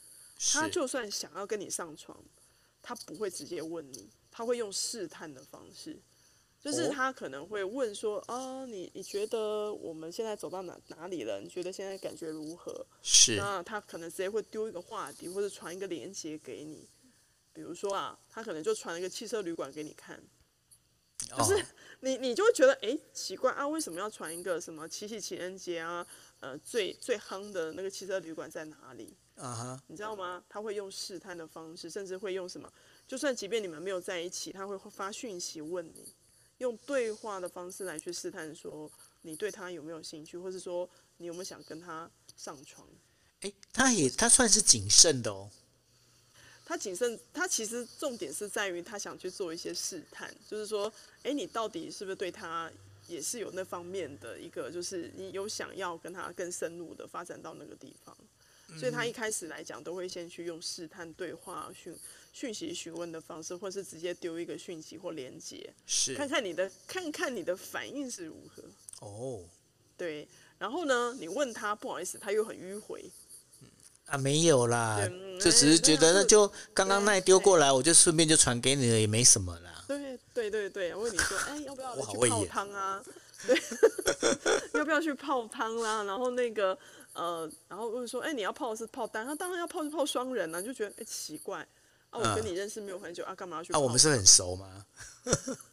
S3: 他就算想要跟你上床，他不会直接问你，他会用试探的方式。就是他可能会问说啊，你你觉得我们现在走到哪哪里了？你觉得现在感觉如何？
S1: 是。
S3: 那他可能直接会丢一个话题，或者传一个链接给你。比如说啊，他可能就传一个汽车旅馆给你看。就是 你你就会觉得哎奇怪啊，为什么要传一个什么七夕情人节啊？呃，最最夯的那个汽车旅馆在哪里？啊哈。你知道吗？他会用试探的方式，甚至会用什么？就算即便你们没有在一起，他会发讯息问你。用对话的方式来去试探，说你对他有没有兴趣，或是说你有没有想跟他上床？
S1: 诶，他也他算是谨慎的哦。
S3: 他谨慎，他其实重点是在于他想去做一些试探，就是说，诶，你到底是不是对他也是有那方面的一个，就是你有想要跟他更深入的发展到那个地方。所以他一开始来讲，都会先去用试探对话讯讯息询问的方式，或是直接丢一个讯息或连接，
S1: 是
S3: 看看你的看看你的反应是如何。
S1: 哦，
S3: 对，然后呢，你问他不好意思，他又很迂回。
S1: 啊，没有啦，就只是觉得那就刚刚那丢过来，我就顺便就传给你了，也没什么啦。
S3: 对对对对，我问你说，哎，要不要去泡汤啊？对，要不要去泡汤啦？然后那个。呃，然后问说，哎，你要泡的是泡单？他当然要泡是泡双人呢、啊，就觉得哎奇怪，啊，我跟你认识没有很久啊，干嘛要去？
S1: 啊，我们是很熟吗？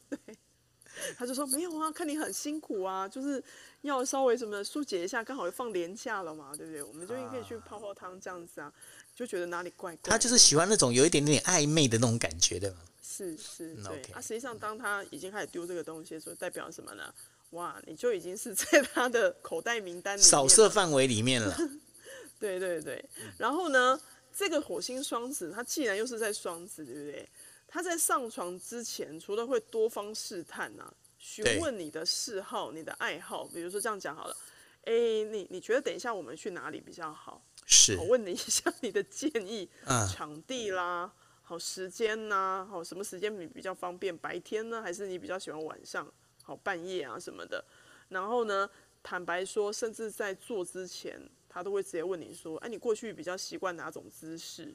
S3: 对，他就说没有啊，看你很辛苦啊，就是要稍微什么疏解一下，刚好放年假了嘛，对不对？我们就可以去泡泡汤这样子啊，就觉得哪里怪怪。
S1: 他就是喜欢那种有一点点暧昧的那种感觉，对吗？
S3: 是是，对。Okay. 啊，实际上当他已经开始丢这个东西的时候，代表什么呢？哇，你就已经是在他的口袋名单里
S1: 扫射范围里面了。
S3: 对对对，然后呢，这个火星双子，他既然又是在双子，对不对？他在上床之前，除了会多方试探啊，询问你的嗜好、你的爱好，比如说这样讲好了，哎，你你觉得等一下我们去哪里比较好？
S1: 是，
S3: 我问你一下你的建议，嗯、场地啦，好时间呐、啊，好什么时间比比较方便？白天呢，还是你比较喜欢晚上？好半夜啊什么的，然后呢，坦白说，甚至在做之前，他都会直接问你说：“哎，你过去比较习惯哪种姿势？”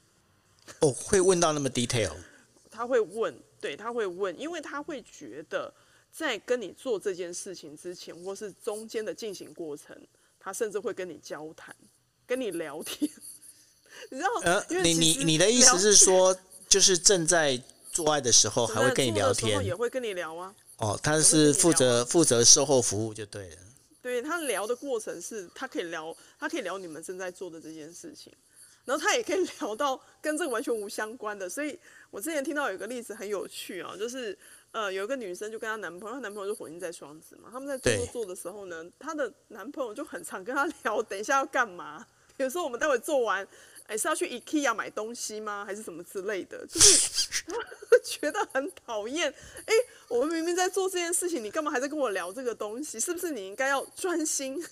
S1: 哦，会问到那么 detail？
S3: 他会问，对，他会问，因为他会觉得在跟你做这件事情之前，或是中间的进行过程，他甚至会跟你交谈，跟你聊天。你知道？呃，
S1: 你你你的意思是说，就是正在做爱的时候还会跟你聊天，
S3: 也会跟你聊啊。
S1: 哦，他是负责负责售后服务就对了。
S3: 对，他聊的过程是，他可以聊，他可以聊你们正在做的这件事情，然后他也可以聊到跟这个完全无相关的。所以我之前听到有一个例子很有趣啊，就是呃，有一个女生就跟她男朋友，她男朋友就火星在双子嘛，他们在做做的时候呢，她的男朋友就很常跟她 聊，等一下要干嘛？比如说我们待会做完。哎，是要去 IKEA 买东西吗？还是什么之类的？就是 觉得很讨厌。哎，我们明明在做这件事情，你干嘛还在跟我聊这个东西？是不是你应该要专心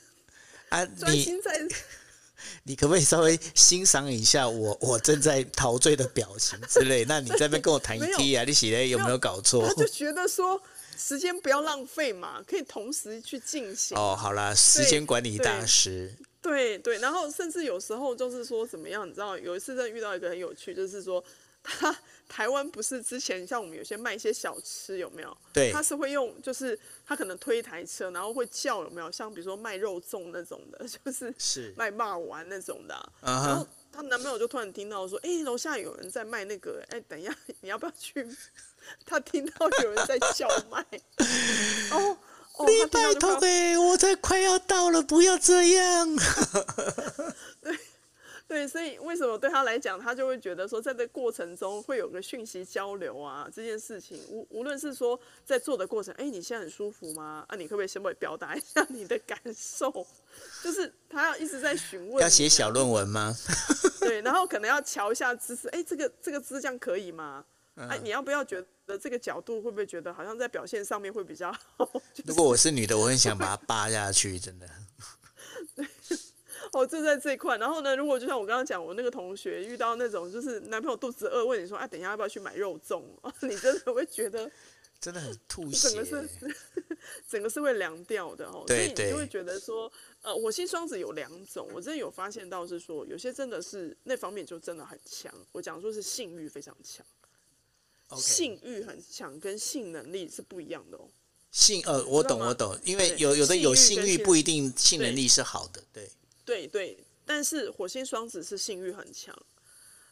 S1: 啊？
S3: 专心在你，
S1: 你可不可以稍微欣赏一下我我正在陶醉的表情之类？那你在那边跟我谈 IKEA，你写的有没有搞错？
S3: 他就觉得说时间不要浪费嘛，可以同时去进行。
S1: 哦，好啦，时间管理大师。
S3: 对对，然后甚至有时候就是说怎么样，你知道，有一次真的遇到一个很有趣，就是说 他台湾不是之前像我们有些卖一些小吃有没有？
S1: 对，
S3: 他是会用，就是他可能推一台车，然后会叫有没有？像比如说卖肉粽那种的，就是是卖骂丸那种的、啊。Uh huh. 然后她男朋友就突然听到说，哎，楼下有人在卖那个，哎，等一下 你要不要去？他听到有人在叫卖，哦。
S1: 你拜托哎，我才快要到了，不要这
S3: 样。对，对，所以为什么对他来讲，他就会觉得说，在这过程中会有个讯息交流啊，这件事情无无论是说在做的过程，哎，你现在很舒服吗？啊，你可不可以先帮我表达一下你的感受？就是他要一直在询问。
S1: 要写小论文吗？
S3: 对，然后可能要瞧一下姿势，哎，这个这个姿这样可以吗？哎，你要不要觉得这个角度会不会觉得好像在表现上面会比较好？就是、
S1: 如果我是女的，我很想把它扒下去，真的。
S3: 哦，就在这一块。然后呢，如果就像我刚刚讲，我那个同学遇到那种就是男朋友肚子饿，问你说，哎，等一下要不要去买肉粽？哦，你真的会觉得
S1: 真的很吐血，
S3: 整个是整个是会凉掉的哦。对对。所以你就会觉得说，呃，火星双子有两种，我真的有发现到是说，有些真的是那方面就真的很强。我讲说是性欲非常强.性欲很强，跟性能力是不一样的哦。
S1: 性呃，我懂我懂，因为有有的有性欲不一定性能力是好的，对。
S3: 对对，但是火星双子是性欲很强，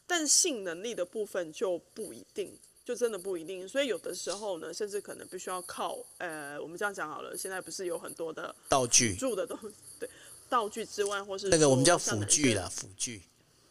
S3: 但性能力的部分就不一定，就真的不一定。所以有的时候呢，甚至可能必须要靠呃，我们这样讲好了。现在不是有很多的
S1: 道具，
S3: 住的东西，对，道具之外，或是
S1: 那个我们叫辅具啦，辅具。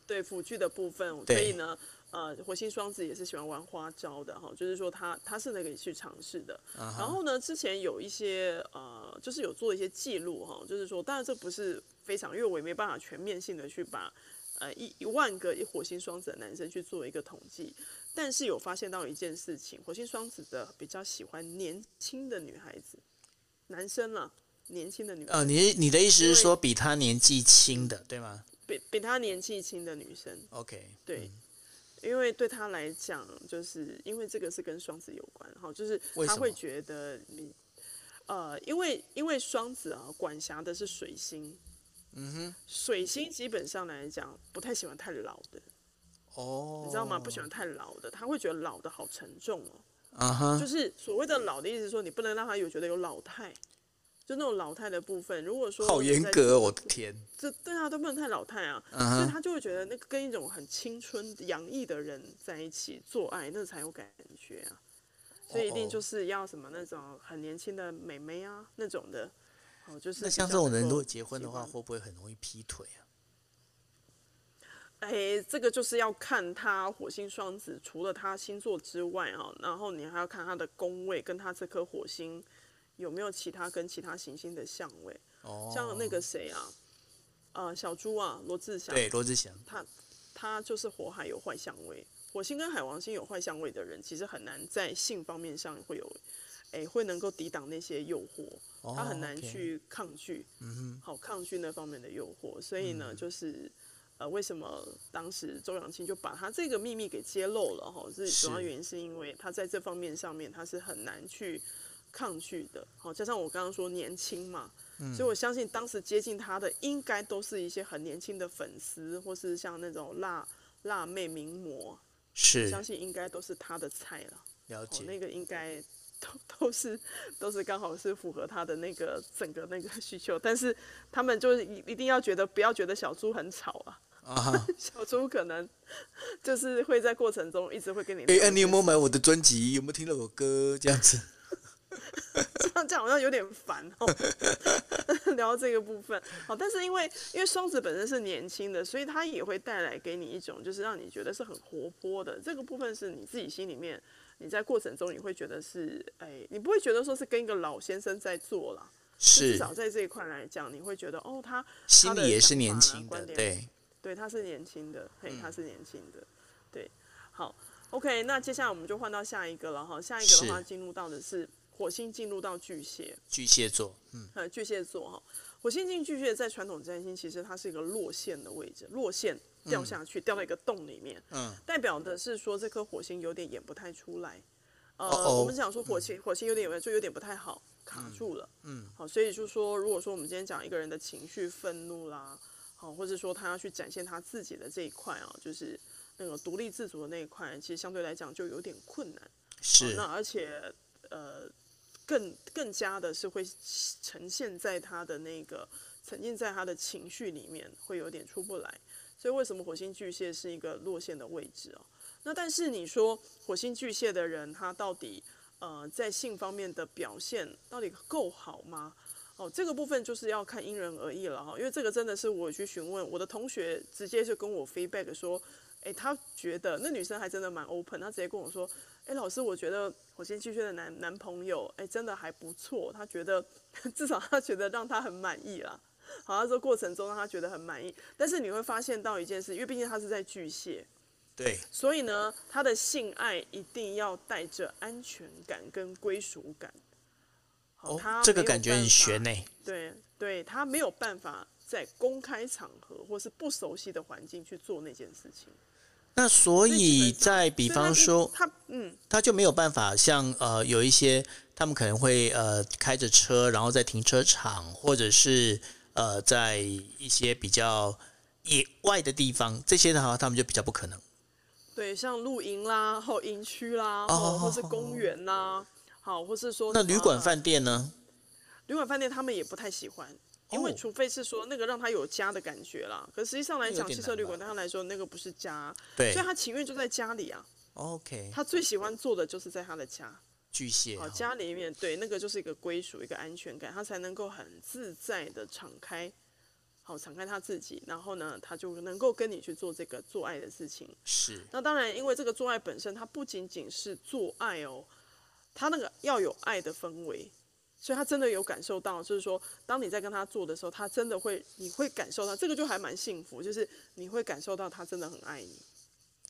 S3: 对辅具的部分，所以呢。呃，火星双子也是喜欢玩花招的哈，就是说他他是那个去尝试的。Uh huh. 然后呢，之前有一些呃，就是有做一些记录哈，就是说，当然这不是非常，因为我也没办法全面性的去把呃一一万个火星双子的男生去做一个统计，但是有发现到一件事情，火星双子的比较喜欢年轻的女孩子，男生啊，年轻的女生。呃，
S1: 你你的意思是说比他年纪轻的，对吗？
S3: 比比他年纪轻的女生。
S1: OK，
S3: 对。嗯因为对他来讲，就是因为这个是跟双子有关哈，就是他会觉得你，呃，因为因为双子啊管辖的是水星，嗯哼，水星基本上来讲不太喜欢太老的，哦，你知道吗？不喜欢太老的，他会觉得老的好沉重哦，啊哈，就是所谓的老的意思，说你不能让他有觉得有老态。就那种老态的部分，如果说
S1: 好严格，我的天，
S3: 这对啊都不能太老态啊，uh huh. 所以他就会觉得那个跟一种很青春洋溢的人在一起做爱，那才有感觉啊，所以一定就是要什么那种很年轻的美眉啊那种的，哦，就是
S1: 那像这种人如果结婚的话，会不会很容易劈腿啊？
S3: 哎，这个就是要看他火星双子除了他星座之外啊，然后你还要看他的宫位跟他这颗火星。有没有其他跟其他行星的相位？哦，像那个谁啊，呃，小猪啊，罗志祥。
S1: 对，罗志祥。
S3: 他他就是火海有坏相位，火星跟海王星有坏相位的人，其实很难在性方面上会有，哎，会能够抵挡那些诱惑，哦、他很难去抗拒，嗯哼，好抗拒那方面的诱惑。所以呢，嗯、就是呃，为什么当时周扬青就把他这个秘密给揭露了？哈，这主要原因是因为他在这方面上面他是很难去。抗拒的，好，加上我刚刚说年轻嘛，嗯、所以我相信当时接近他的应该都是一些很年轻的粉丝，或是像那种辣辣妹名模，
S1: 是，
S3: 相信应该都是他的菜了。
S1: 了解，
S3: 那个应该都都是都是刚好是符合他的那个整个那个需求，但是他们就是一一定要觉得不要觉得小猪很吵啊，小猪可能就是会在过程中一直会跟你。哎、
S1: 欸，你有没有买我的专辑？有没有听到我歌？这样子。
S3: 这样这样好像有点烦哦。聊到这个部分，好，但是因为因为双子本身是年轻的，所以他也会带来给你一种就是让你觉得是很活泼的。这个部分是你自己心里面，你在过程中你会觉得是，哎，你不会觉得说是跟一个老先生在做了，是至少在这一块来讲，你会觉得哦，他
S1: 心里也是年轻的，对，
S3: 对，他是年轻的，嘿，他是年轻的，对，好，OK，那接下来我们就换到下一个了哈，下一个的话进入到的是。火星进入到巨蟹，
S1: 巨蟹座，嗯，
S3: 呃，巨蟹座哈，火星进巨蟹，在传统占星其实它是一个落线的位置，落线掉下去，嗯、掉到一个洞里面，嗯，代表的是说这颗火星有点演不太出来，呃，哦哦。我们讲说火星，嗯、火星有点有就有点不太好，卡住了，嗯，好，所以就说，如果说我们今天讲一个人的情绪愤怒啦，好，或者说他要去展现他自己的这一块啊，就是那个独立自主的那一块，其实相对来讲就有点困难，
S1: 是，
S3: 那而且呃。更更加的是会呈现在他的那个沉浸在他的情绪里面，会有点出不来。所以为什么火星巨蟹是一个落线的位置哦？那但是你说火星巨蟹的人，他到底呃在性方面的表现到底够好吗？哦，这个部分就是要看因人而异了哈，因为这个真的是我去询问我的同学，直接就跟我 feedback 说，诶，他觉得那女生还真的蛮 open，她直接跟我说，诶，老师，我觉得火星巨蟹的男男朋友，诶，真的还不错，他觉得 至少他觉得让他很满意啦。好，他说过程中让他觉得很满意，但是你会发现到一件事，因为毕竟他是在巨蟹，
S1: 对，
S3: 所以呢，他的性爱一定要带着安全感跟归属感。
S1: 哦，这个感觉很悬呢。
S3: 对，对他没有办法在公开场合或是不熟悉的环境去做那件事情。
S1: 那所以在比方说，
S3: 他嗯，
S1: 他就没有办法像呃有一些他们可能会呃开着车，然后在停车场或者是呃在一些比较野外的地方，这些的话他们就比较不可能。
S3: 对，像露营啦、或营区啦，哦，或是公园啦。好，或是说
S1: 那旅馆饭店呢？
S3: 旅馆饭店他们也不太喜欢，因为除非是说那个让他有家的感觉啦。可实际上来讲，汽车旅馆对他来说那个不是家，对，所以他情愿就在家里啊。
S1: OK，
S3: 他最喜欢做的就是在他的家。
S1: 巨蟹，
S3: 好，家里面对那个就是一个归属，一个安全感，他才能够很自在的敞开，好，敞开他自己，然后呢，他就能够跟你去做这个做爱的事情。
S1: 是。
S3: 那当然，因为这个做爱本身，它不仅仅是做爱哦。他那个要有爱的氛围，所以他真的有感受到，就是说，当你在跟他做的时候，他真的会，你会感受到，这个就还蛮幸福，就是你会感受到他真的很爱你。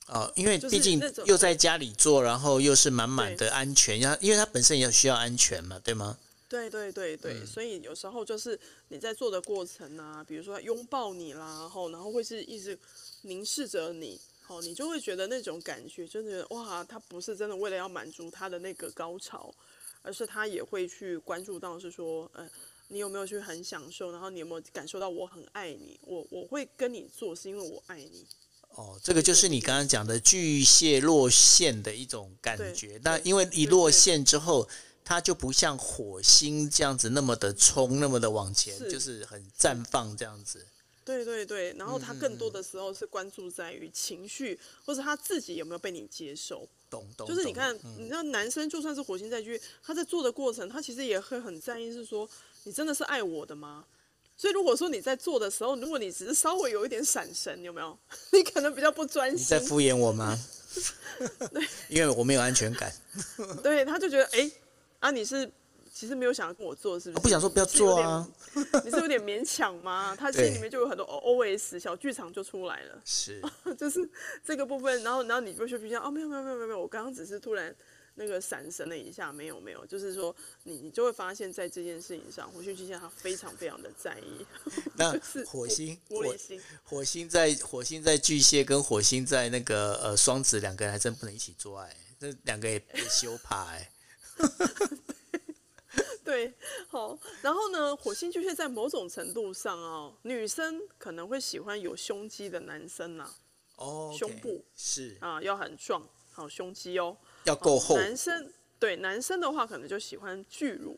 S1: 哦，因为毕竟又在家里做，然后又是满满的安全，要因为他本身也需要安全嘛，对吗？
S3: 对对对对，嗯，所以有时候就是你在做的过程啊，比如说拥抱你啦，然后然后会是一直凝视着你。好，你就会觉得那种感觉，真的哇，他不是真的为了要满足他的那个高潮，而是他也会去关注到，是说，呃，你有没有去很享受，然后你有没有感受到我很爱你，我我会跟你做，是因为我爱你。
S1: 哦，这个就是你刚刚讲的巨蟹落线的一种感觉。那因为一落线之后，它就不像火星这样子那么的冲，那么的往前，是就是很绽放这样子。
S3: 对对对，然后他更多的时候是关注在于情绪，嗯、或者他自己有没有被你接受。
S1: 懂懂。
S3: 就是你看，嗯、你知道男生就算是火星在巨，他在做的过程，他其实也会很在意，是说你真的是爱我的吗？所以如果说你在做的时候，如果你只是稍微有一点闪神，有没有？你可能比较不专心。
S1: 你在敷衍我吗？
S3: 对，
S1: 因为我没有安全感。
S3: 对，他就觉得哎，啊你是。其实没有想要跟我做，是不是？
S1: 不想说不要做啊！
S3: 你是有点勉强吗？他心里面就有很多 OS 小剧场就出来了。
S1: 是，
S3: 就是这个部分。然后，然后你就去比较哦，没有没有没有没有，我刚刚只是突然那个闪神了一下，没有没有，就是说你你就会发现，在这件事情上，火星巨蟹他非常非常的在意。
S1: 那火星
S3: 玻璃心，
S1: 火星在火星在巨蟹跟火星在那个呃双子两个人还真不能一起做爱，这两个也也羞怕哎。
S3: 对，好，然后呢，火星巨蟹在某种程度上哦，女生可能会喜欢有胸肌的男生呐、啊，
S1: 哦，oh, okay,
S3: 胸部
S1: 是
S3: 啊，要很壮，好胸肌哦，
S1: 要够厚。
S3: 男生对男生的话，可能就喜欢巨乳，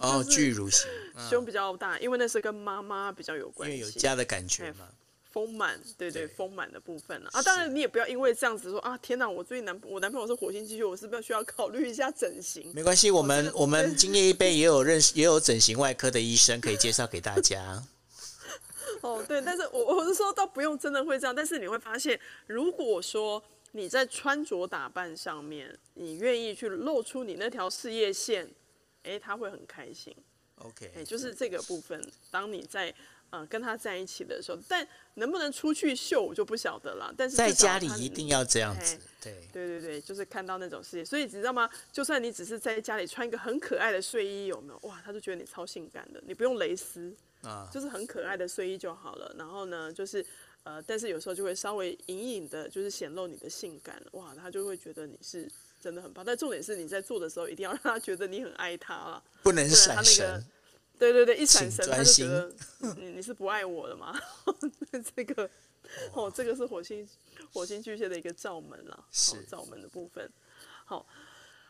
S1: 哦，巨乳型，
S3: 胸比较大，因为那是跟妈妈比较有关系，
S1: 因为有家的感觉嘛。
S3: 丰满，对对，丰满的部分啊，当然你也不要因为这样子说啊，天哪，我最近男我男朋友是火星巨蟹，我是不是需要考虑一下整形？
S1: 没关系，我们我们今夜一杯也有认识，也有整形外科的医生可以介绍给大家。
S3: 哦，对，但是我我是说，倒不用真的会这样，但是你会发现，如果说你在穿着打扮上面，你愿意去露出你那条事业线，哎，他会很开心。
S1: OK，
S3: 哎，就是这个部分，当你在。嗯，跟他在一起的时候，但能不能出去秀我就不晓得了。但是
S1: 在家里一定要这样子，对
S3: 对对对，就是看到那种事情。所以你知道吗？就算你只是在家里穿一个很可爱的睡衣，有没有？哇，他就觉得你超性感的。你不用蕾丝啊，就是很可爱的睡衣就好了。然后呢，就是呃，但是有时候就会稍微隐隐的，就是显露你的性感。哇，他就会觉得你是真的很棒。但重点是你在做的时候，一定要让他觉得你很爱他了，
S1: 不能闪神。
S3: 对对对，一闪神他就觉得你你是不爱我的吗？这个哦，这个是火星火星巨蟹的一个罩门了，是罩门的部分。好，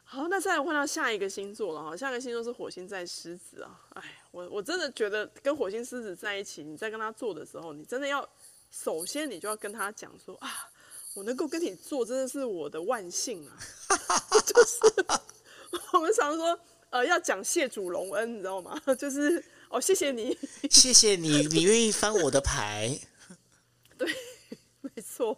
S3: 好，那再来换到下一个星座了哈，下一个星座是火星在狮子啊。哎，我我真的觉得跟火星狮子在一起，你在跟他做的时候，你真的要首先你就要跟他讲说啊，我能够跟你做，真的是我的万幸啊。就是 我们常说。呃，要讲谢主隆恩，你知道吗？就是哦，谢谢你，
S1: 谢谢你，你愿意翻我的牌。
S3: 对，没错，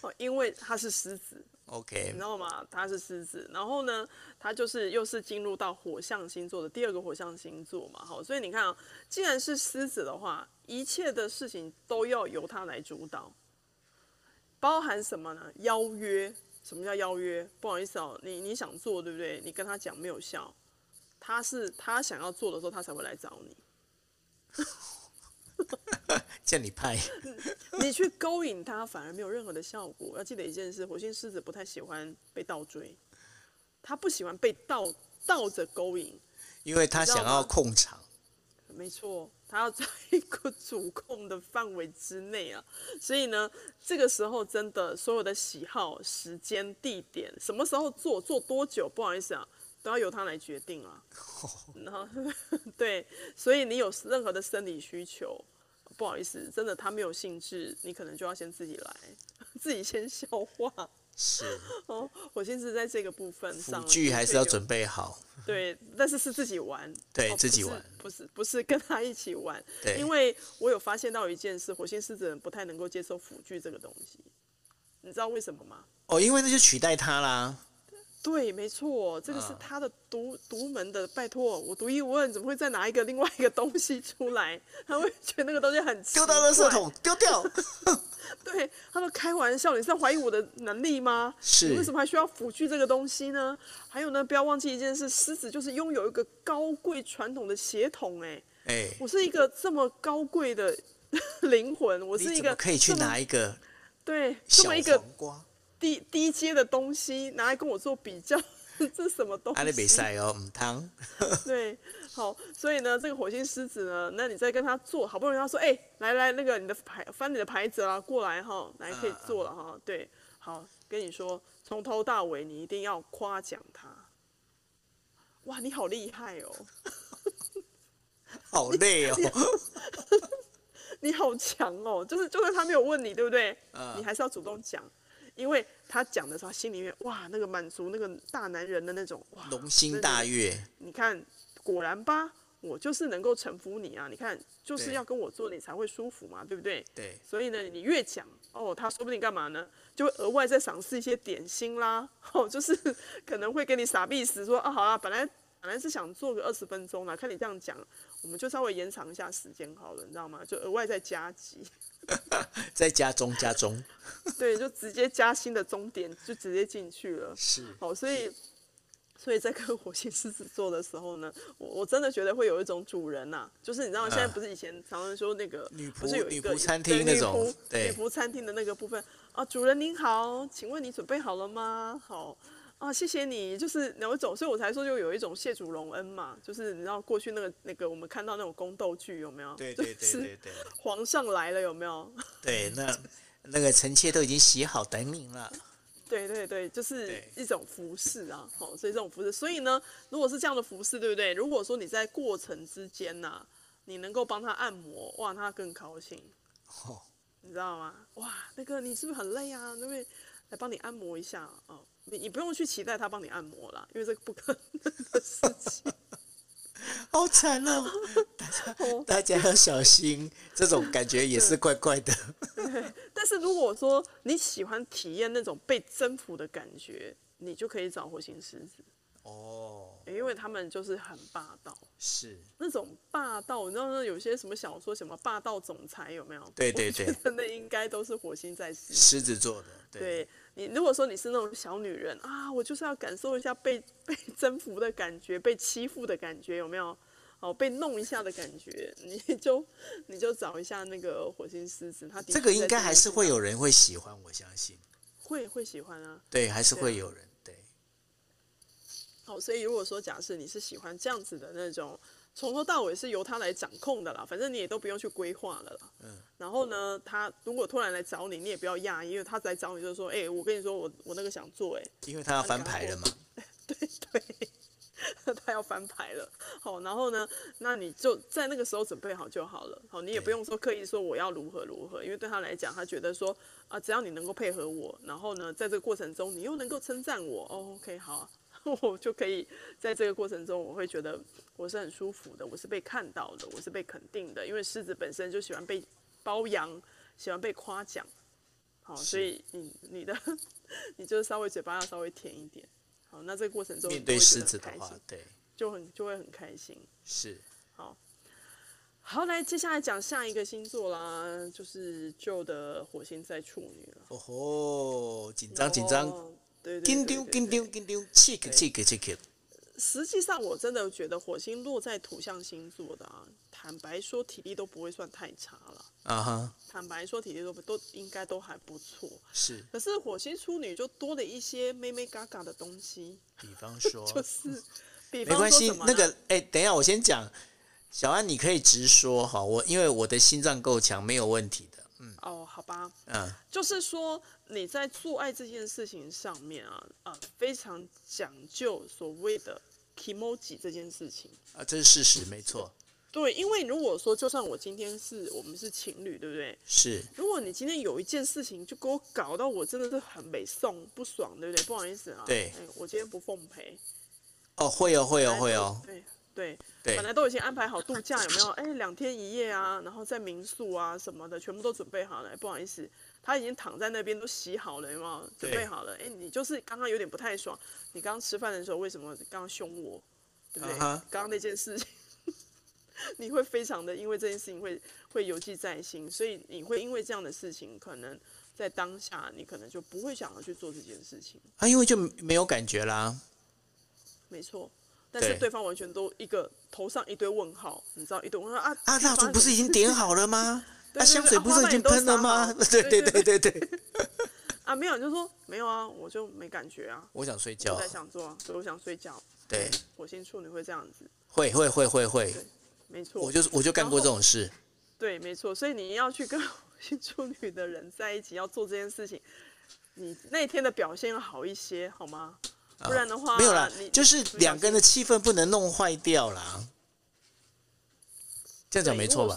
S3: 哦，因为他是狮子
S1: ，OK，
S3: 你知道吗？他是狮子，然后呢，他就是又是进入到火象星座的第二个火象星座嘛，好，所以你看啊，既然是狮子的话，一切的事情都要由他来主导，包含什么呢？邀约。什么叫邀约？不好意思哦，你你想做对不对？你跟他讲没有效，他是他想要做的时候，他才会来找你。
S1: 叫你拍，
S3: 你去勾引他，反而没有任何的效果。要记得一件事，火星狮子不太喜欢被倒追，他不喜欢被倒倒着勾引，
S1: 因为他想要控场。
S3: 没错。他要在一个主控的范围之内啊，所以呢，这个时候真的所有的喜好、时间、地点，什么时候做、做多久，不好意思啊，都要由他来决定啊。然后，对，所以你有任何的生理需求，不好意思，真的他没有兴致，你可能就要先自己来，自己先消化。
S1: 是
S3: 哦，火星是在这个部分上，
S1: 辅具还是要准备好。
S3: 对，但是是自己玩，
S1: 对、哦、自己玩，
S3: 不是不是跟他一起玩。
S1: 对，
S3: 因为我有发现到一件事，火星狮子人不太能够接受辅具这个东西，你知道为什么吗？
S1: 哦，因为那就取代他啦。
S3: 对，没错，这个是他的独独、啊、门的。拜托，我独一无二，怎么会再拿一个另外一个东西出来？他会觉得那个东西很丢
S1: 到垃圾桶，丢掉。
S3: 对，他说开玩笑，你是在怀疑我的能力吗？
S1: 是。
S3: 你为什么还需要辅具这个东西呢？还有呢，不要忘记一件事，狮子就是拥有一个高贵传统的血统。哎，哎，我是一个这么高贵的 灵魂，我是一个
S1: 可以去拿一个
S3: 对这么一个低低阶的东西拿来跟我做比较，这是什么东西？阿里比赛
S1: 哦，唔汤。
S3: 对，好，所以呢，这个火星狮子呢，那你再跟他做好不容易，他说，哎、欸，来来，那个你的牌翻你的牌子啦，过来哈，来可以做了哈。对，好，跟你说，从头到尾你一定要夸奖他。哇，你好厉害哦！
S1: 好累哦。
S3: 你好强哦，就是就算他没有问你，对不对？嗯、你还是要主动讲。因为他讲的时候，心里面哇，那个满足那个大男人的那种哇，
S1: 龙心大悦。
S3: 你看，果然吧，我就是能够臣服你啊！你看，就是要跟我做，你才会舒服嘛，对不对？
S1: 对。
S3: 所以呢，你越讲哦，他说不定干嘛呢？就会额外再赏赐一些点心啦，哦，就是可能会给你傻逼死，说啊，好啊，本来本来是想做个二十分钟啦，看你这样讲，我们就稍微延长一下时间好了，你知道吗？就额外再加急。
S1: 在加中加中，
S3: 对，就直接加新的终点，就直接进去了。
S1: 是，
S3: 好，所以，所以在跟火星狮子座的时候呢，我我真的觉得会有一种主人呐、啊，就是你知道，现在不是以前常常说那个
S1: 女仆，
S3: 不是有一个
S1: 女仆餐厅那种，对，
S3: 女仆餐厅的那个部分啊，主人您好，请问你准备好了吗？好。啊，谢谢你，就是有一种，所以我才说就有一种谢主隆恩嘛，就是你知道过去那个那个我们看到那种宫斗剧有没有？
S1: 对对对对对。
S3: 皇上来了有没有？
S1: 对，那那个臣妾都已经洗好等你了。
S3: 对对对，就是一种服饰啊，好，所以这种服饰，所以呢，如果是这样的服饰，对不对？如果说你在过程之间呐、啊，你能够帮他按摩，哇，他更高兴。哦。你知道吗？哇，那个你是不是很累啊？那边来帮你按摩一下哦。你你不用去期待他帮你按摩啦，因为这个不可能的事情。
S1: 好惨哦！大家大家要小心，这种感觉也是怪怪的。
S3: 对，但是如果说你喜欢体验那种被征服的感觉，你就可以找火星狮子。
S1: 哦。
S3: 因为他们就是很霸道。
S1: 是。那
S3: 种霸道，你知道那有些什么小说，什么霸道总裁有没有？
S1: 对对对。
S3: 那应该都是火星在狮子。
S1: 座的。对。
S3: 对你如果说你是那种小女人啊，我就是要感受一下被 被征服的感觉，被欺负的感觉，有没有？哦，被弄一下的感觉，你就你就找一下那个火星狮子，他
S1: 这个应该还是会有人会喜欢，我相信
S3: 会会喜欢啊，
S1: 对，还是会有人对。
S3: 好，所以如果说假设你是喜欢这样子的那种。从头到尾是由他来掌控的啦，反正你也都不用去规划了啦。嗯。然后呢，他如果突然来找你，你也不要讶异，因为他来找你就是说，哎、欸，我跟你说，我我那个想做、欸，哎。
S1: 因为他要翻牌了嘛。
S3: 对对，他要翻牌了。好，然后呢，那你就在那个时候准备好就好了。好，你也不用说刻意说我要如何如何，因为对他来讲，他觉得说啊，只要你能够配合我，然后呢，在这个过程中你又能够称赞我，哦，OK，好。我就可以在这个过程中，我会觉得我是很舒服的，我是被看到的，我是被肯定的。因为狮子本身就喜欢被包养，喜欢被夸奖。好，所以你你的你就是稍微嘴巴要稍微甜一点。好，那这个过程中
S1: 面对狮子的话，对，
S3: 就很就会很开心。
S1: 是，
S3: 好，好，来接下来讲下一个星座啦，就是旧的火星在处女了。
S1: 哦吼，紧张紧张。
S3: 对，
S1: 紧张紧张紧张，刺激刺激刺激。
S3: 实际上，我真的觉得火星落在土象星座的啊，坦白说，体力都不会算太差了。
S1: 啊哈。
S3: 坦白说，体力都都应该都还不错。
S1: 是。
S3: 可是火星处女就多了一些妹妹嘎嘎的东西。
S1: 比方说。
S3: 就是。
S1: 没关系，那个，哎，等一下，我先讲。小安，你可以直说哈，我因为我的心脏够强，没有问题的。嗯。
S3: 哦，好吧。
S1: 嗯。
S3: 就是说。你在做爱这件事情上面啊啊，非常讲究所谓的 kimoji 这件事情
S1: 啊，这是事实，没错。
S3: 对，因为如果说就算我今天是我们是情侣，对不对？
S1: 是。
S3: 如果你今天有一件事情就给我搞到我真的是很美送不爽，对不对？不好意思啊。
S1: 对。
S3: 哎，我今天不奉陪。
S1: 哦，会哦，会哦，会哦。
S3: 对对
S1: 对。
S3: 本来都已经安排好度假，有没有？哎，两天一夜啊，然后在民宿啊什么的，全部都准备好了。不好意思。他已经躺在那边都洗好了，有没有准备好了？哎，你就是刚刚有点不太爽。你刚刚吃饭的时候为什么刚刚凶我？对不对？Uh huh. 刚刚那件事情，你会非常的因为这件事情会会犹记在心，所以你会因为这样的事情，可能在当下你可能就不会想要去做这件事情。
S1: 啊，因为就没有感觉啦。
S3: 没错，但是对方完全都一个头上一堆问号，你知道一堆问号啊
S1: 啊！蜡烛不是已经点好了吗？那、啊、香水不是已经喷了吗？对对对对对。
S3: 啊，没有，你就说没有啊，我就没感觉啊。
S1: 我想睡觉。
S3: 我在想做啊，所以我想睡觉。
S1: 对。
S3: 火星处女会这样子。
S1: 会会会会会。
S3: 没错。
S1: 我就我就干过这种事。
S3: 对，没错。所以你要去跟火星处女的人在一起，要做这件事情，你那天的表现要好一些，好吗？不然的话，
S1: 哦、没有啦，你就是两个人的气氛不能弄坏掉啦。这样讲没错吧？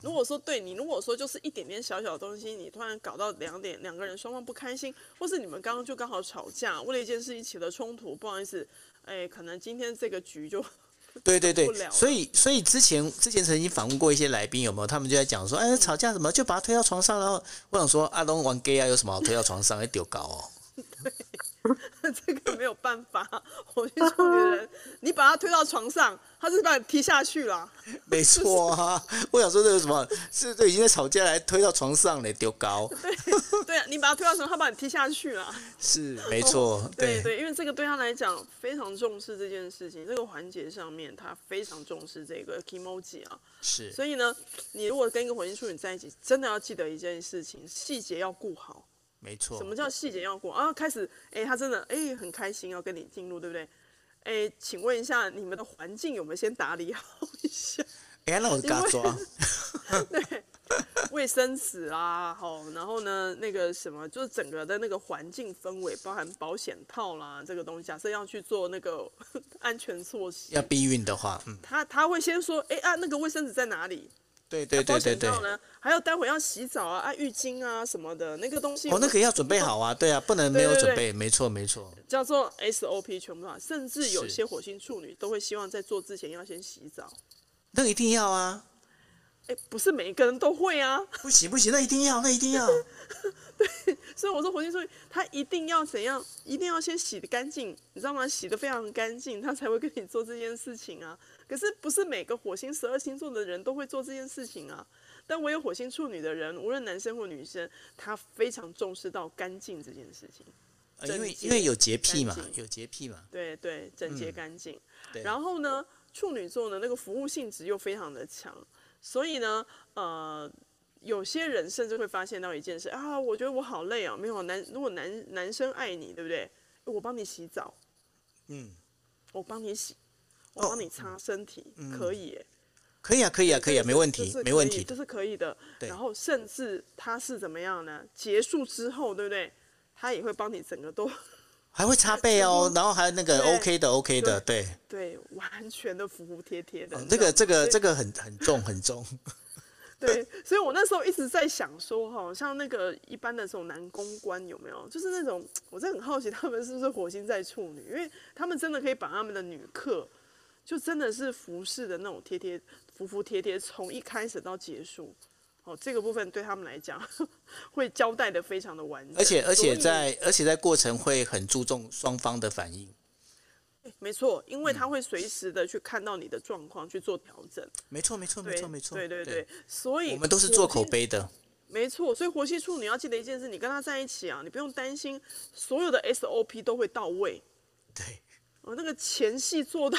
S3: 如果说对你，如果说就是一点点小小的东西，你突然搞到两点两个人双方不开心，或是你们刚刚就刚好吵架，为了一件事情起了冲突，不好意思，哎，可能今天这个局就
S1: 对对对，所以所以之前之前曾经访问过一些来宾，有没有？他们就在讲说，哎，吵架什么就把他推到床上，然后我想说，阿东玩 gay 啊，有什么好推到床上，来丢高哦。
S3: 对。这个没有办法，火星处女人，你把他推到床上，他是把你踢下去了。
S1: 没错啊，我想说这个什么，是这已经在吵架，来推到床上来丢高。
S3: 对对啊，你把他推到床上，他把你踢下去了。
S1: 是没错，
S3: 哦、对对，因为这个对他来讲非常重视这件事情，这个环节上面他非常重视这个 kimoji 啊。
S1: 是，
S3: 所以呢，你如果跟一个火星处女在一起，真的要记得一件事情，细节要顾好。
S1: 没错，
S3: 什么叫细节要过啊？开始，哎，他真的，哎，很开心要跟你进入，对不对？哎，请问一下，你们的环境有没有先打理好一下？
S1: 哎，那我嘎抓。
S3: 对，卫生纸啊，好，然后呢，那个什么，就是整个的那个环境氛围，包含保险套啦，这个东西，假设要去做那个 安全措施，
S1: 要避孕的话，嗯，
S3: 他他会先说，哎啊，那个卫生纸在哪里？
S1: 对对对对对，
S3: 还有待会要洗澡啊，啊浴巾啊什么的，那个东西
S1: 哦，那个要准备好啊，对啊，不能 没有准备，没错没错，
S3: 叫做 SOP 全部啊，甚至有些火星处女都会希望在做之前要先洗澡，
S1: 那个一定要啊，
S3: 哎，不是每一个人都会啊，
S1: 不行不行，那一定要，那一定要，
S3: 对，所以我说火星处女他一定要怎样，一定要先洗的干净，你知道吗？洗的非常干净，他才会跟你做这件事情啊。可是不是每个火星十二星座的人都会做这件事情啊，但唯有火星处女的人，无论男生或女生，他非常重视到干净这件事情。
S1: 因为因为有洁癖嘛，有洁癖嘛。
S3: 对对，整洁干净。嗯、然后呢，处女座的那个服务性质又非常的强，所以呢，呃，有些人甚至会发现到一件事啊，我觉得我好累啊，没有男，如果男男生爱你，对不对？我帮你洗澡，
S1: 嗯，
S3: 我帮你洗。我帮你擦身体，可以耶，
S1: 可以啊，可以啊，可以啊，没问题，没问题，
S3: 这是可以的。然后甚至他是怎么样呢？结束之后，对不对？他也会帮你整个都，
S1: 还会擦背哦，然后还有那个 OK 的 OK 的，对
S3: 对，完全的服服帖帖的。
S1: 这个这个这个很很重很重。
S3: 对，所以我那时候一直在想说，哈，像那个一般的这种男公关有没有？就是那种，我真的很好奇，他们是不是火星在处女？因为他们真的可以把他们的女客，就真的是服饰的那种贴贴、服服帖帖，从一开始到结束。哦，这个部分对他们来讲，会交代的非常的完整。
S1: 而且，而且在，而且在过程会很注重双方的反应。
S3: 没错，因为他会随时的去看到你的状况去做调整。
S1: 没错，没错，没错，没错。
S3: 对对对，所以
S1: 我们都是做口碑的。
S3: 没错，所以活期处你要记得一件事：你跟他在一起啊，你不用担心所有的 SOP 都会到位。
S1: 对，
S3: 我那个前戏做到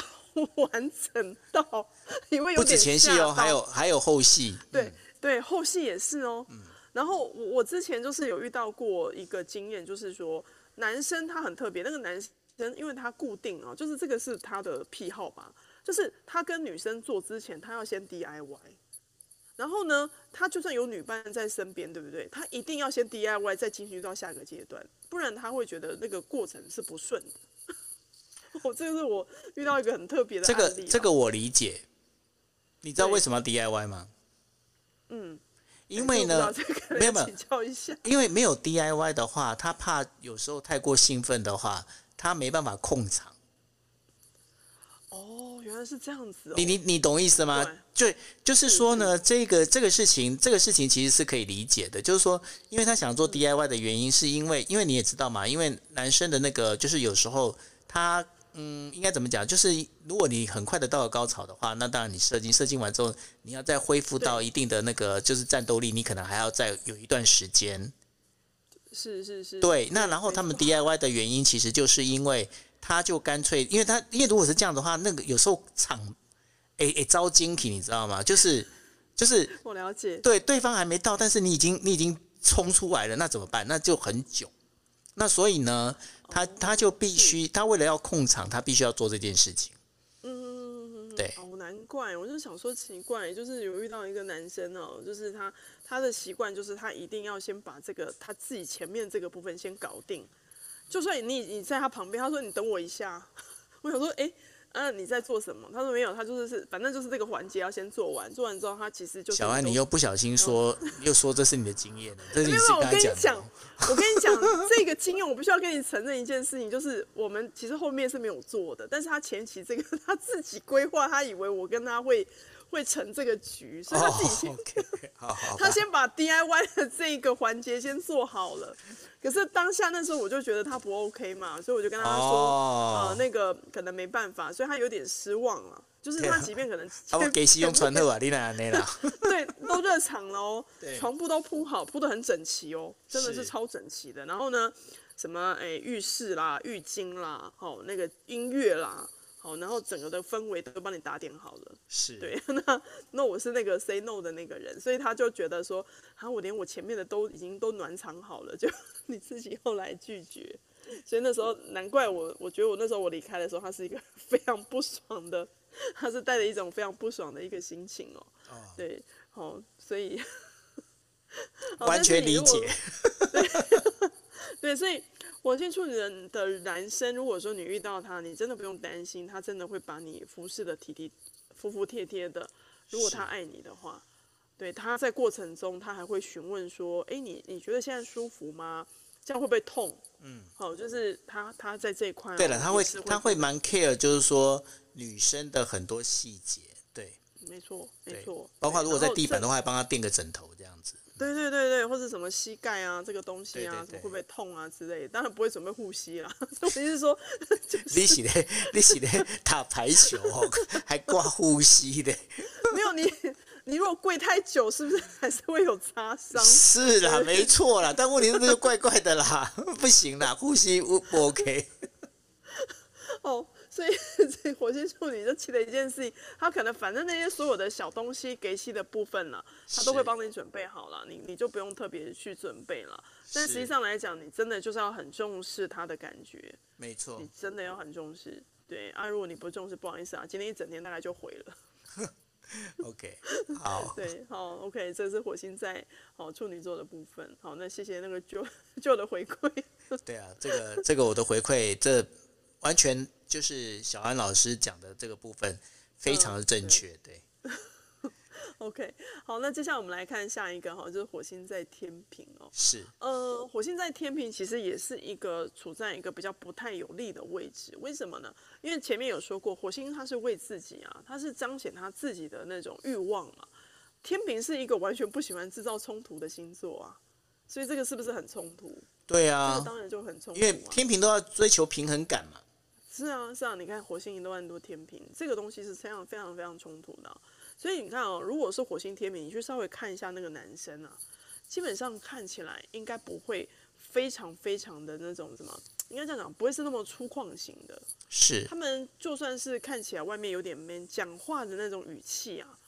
S3: 完整到，因为有点
S1: 不止前戏哦，还有还有后戏。
S3: 对、嗯、对，后戏也是哦。
S1: 嗯、
S3: 然后我我之前就是有遇到过一个经验，就是说男生他很特别，那个男生。因为他固定啊，就是这个是他的癖好吧，就是他跟女生做之前，他要先 DIY，然后呢，他就算有女伴在身边，对不对？他一定要先 DIY，再进行到下个阶段，不然他会觉得那个过程是不顺的。我这个是我遇到一个很特别的
S1: 这个这个我理解，你知道为什么要 DIY 吗？
S3: 嗯，
S1: 因为呢，没有没
S3: 有，
S1: 因为没有 DIY 的话，他怕有时候太过兴奋的话。他没办法控场。
S3: 哦，原来是这样子哦。
S1: 你你你懂意思吗？就就是说呢，这个这个事情，这个事情其实是可以理解的。就是说，因为他想做 DIY 的原因，是因为因为你也知道嘛，因为男生的那个就是有时候他嗯，应该怎么讲？就是如果你很快的到了高潮的话，那当然你射精射精完之后，你要再恢复到一定的那个就是战斗力，你可能还要再有一段时间。
S3: 是是是，
S1: 对，那然后他们 DIY 的原因，其实就是因为他就干脆，因为他因为如果是这样的话，那个有时候场，诶诶招精体，你知道吗？就是就是
S3: 我了解，
S1: 对，对方还没到，但是你已经你已经冲出来了，那怎么办？那就很久。那所以呢，他他就必须，他为了要控场，他必须要做这件事情。
S3: 嗯，
S1: 对。
S3: 哦，难怪，我就想说奇怪，就是有遇到一个男生哦，就是他。他的习惯就是他一定要先把这个他自己前面这个部分先搞定，就算你你在他旁边，他说你等我一下，我想说哎。诶嗯、啊，你在做什么？他说没有，他就是是，反正就是这个环节要先做完，做完之后他其实就
S1: 小安，你又不小心说，嗯、又说这是你的经验，这是你
S3: 我跟他讲，我跟你讲 这个经验，我必须要跟你承认一件事情，就是我们其实后面是没有做的，但是他前期这个 他自己规划，他以为我跟他会会成这个局，所以他自己先，oh, okay. 好好他先把 DIY 的这个环节先做好了。可是当下那时候我就觉得他不 OK 嘛，所以我就跟他说，哦、呃，那个可能没办法，所以他有点失望了。就是他即便可能，
S1: 我给西用传特啊，你哪那啦？
S3: 对，都热场了哦，床铺都铺好，铺的很整齐哦，真的是超整齐的。然后呢，什么诶浴室啦、浴巾啦，哦那个音乐啦。好，然后整个的氛围都帮你打点好了，
S1: 是
S3: 对。那那我是那个 say no 的那个人，所以他就觉得说，啊，我连我前面的都已经都暖场好了，就 你自己后来拒绝。所以那时候难怪我，我觉得我那时候我离开的时候，他是一个 非常不爽的，他是带着一种非常不爽的一个心情哦。哦对，好，所以
S1: 完全理解。
S3: 对，所以。火星处女人的男生，如果说你遇到他，你真的不用担心，他真的会把你服侍的体体服服帖帖的。如果他爱你的话，对，他在过程中他还会询问说：“哎，你你觉得现在舒服吗？这样会不会痛？”嗯，好，就是他他在这一块。
S1: 对了，他会他会蛮 care，就是说女生的很多细节。对，
S3: 没错没错，
S1: 包括如果在地板的话，还帮他垫个枕头这样子。
S3: 对对对对，或者什么膝盖啊，这个东西啊，什么会不会痛啊之类的，当然不会准备护膝啦。我意思是说，
S1: 你是的，你是的打排球哦，还挂护膝的。
S3: 没有你，你如果跪太久，是不是还是会有擦伤？
S1: 是啦，没错啦，但问题是这就怪怪的啦，不行啦，护膝不不 OK。
S3: 哦。所以，这火星处女就记得一件事情，他可能反正那些所有的小东西给戏的部分呢，他都会帮你准备好了，你你就不用特别去准备了。但实际上来讲，你真的就是要很重视他的感觉，
S1: 没错，
S3: 你真的要很重视。对啊，如果你不重视，不好意思啊，今天一整天大概就毁了。
S1: OK，好，
S3: 对，好，OK，这是火星在好处女座的部分。好，那谢谢那个旧旧的回馈。
S1: 对啊，这个这个我的回馈这。完全就是小安老师讲的这个部分，非常的正确，对。
S3: OK，好，那接下来我们来看下一个哈，就是火星在天平哦。
S1: 是。
S3: 呃，火星在天平其实也是一个处在一个比较不太有利的位置，为什么呢？因为前面有说过，火星它是为自己啊，它是彰显他自己的那种欲望嘛。天平是一个完全不喜欢制造冲突的星座啊，所以这个是不是很冲突？
S1: 对啊，
S3: 这个当然就很冲突啊，
S1: 因为天平都要追求平衡感嘛。
S3: 是啊，是啊，你看火星一万多天平，这个东西是非常非常非常冲突的啊。所以你看哦，如果是火星天平，你去稍微看一下那个男生啊，基本上看起来应该不会非常非常的那种什么，应该这样讲，不会是那么粗犷型的。
S1: 是。他
S3: 们就算是看起来外面有点 man，讲话的那种语气啊。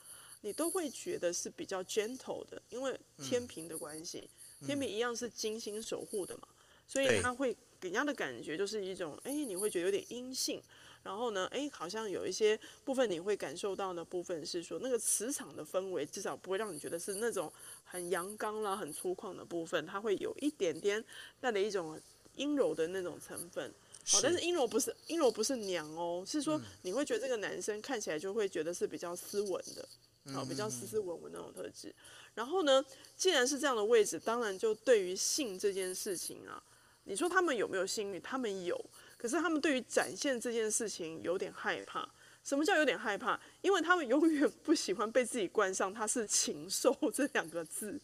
S3: 你都会觉得是比较 gentle 的，因为天平的关系，嗯、天平一样是精心守护的嘛，嗯、所以他会给人家的感觉就是一种，哎，你会觉得有点阴性，然后呢，哎，好像有一些部分你会感受到的部分是说，那个磁场的氛围至少不会让你觉得是那种很阳刚啦、很粗犷的部分，它会有一点点带的一种阴柔的那种成分。好，但是阴柔不是阴柔不是娘哦，是说你会觉得这个男生看起来就会觉得是比较斯文的。好，比较斯斯文文那种特质。然后呢，既然是这样的位置，当然就对于性这件事情啊，你说他们有没有性欲？他们有，可是他们对于展现这件事情有点害怕。什么叫有点害怕？因为他们永远不喜欢被自己冠上他是禽兽 这两个字。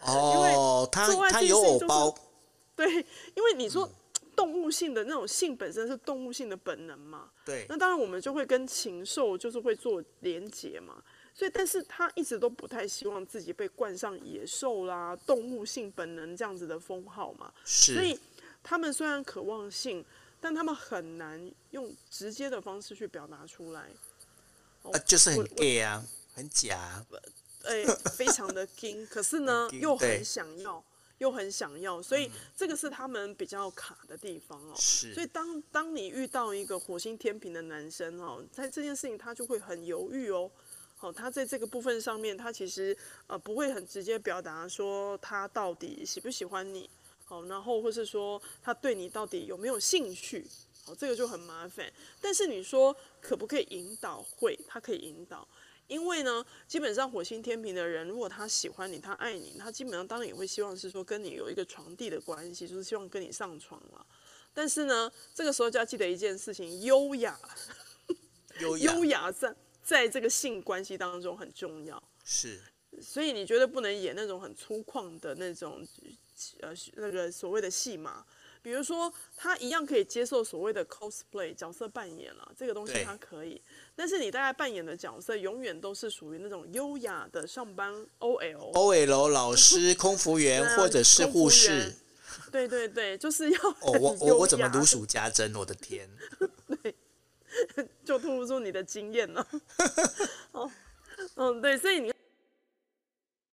S1: 哦，他他有偶包。
S3: 对，因为你说动物性的那种性本身是动物性的本能嘛。
S1: 对。
S3: 那当然我们就会跟禽兽就是会做连结嘛。所以，但是他一直都不太希望自己被冠上野兽啦、动物性本能这样子的封号嘛。
S1: 是。
S3: 所以，他们虽然渴望性，但他们很难用直接的方式去表达出来。
S1: 啊，就是很 gay 啊，很假。
S3: 哎、欸，非常的 gay，可是呢，又很想要，又很想要，所以这个是他们比较卡的地方哦。
S1: 是。
S3: 所以当，当当你遇到一个火星天平的男生哦，在这件事情他就会很犹豫哦。好，他在这个部分上面，他其实呃不会很直接表达说他到底喜不喜欢你，好，然后或是说他对你到底有没有兴趣，好，这个就很麻烦。但是你说可不可以引导？会，他可以引导，因为呢，基本上火星天平的人，如果他喜欢你，他爱你，他基本上当然也会希望是说跟你有一个床地的关系，就是希望跟你上床了。但是呢，这个时候就要记得一件事情，优雅，
S1: 优雅，
S3: 优雅在。在这个性关系当中很重要，
S1: 是，
S3: 所以你觉得不能演那种很粗犷的那种，呃，那个所谓的戏码，比如说他一样可以接受所谓的 cosplay 角色扮演了，这个东西他可以，但是你大概扮演的角色永远都是属于那种优雅的上班 OL，OL
S1: 老师、空服员 或者是护士，
S3: 对对对，就是要
S1: 哦，我我我怎么如数家珍？我的天，
S3: 对。就突不出你的经验了，哦，嗯，对，所以你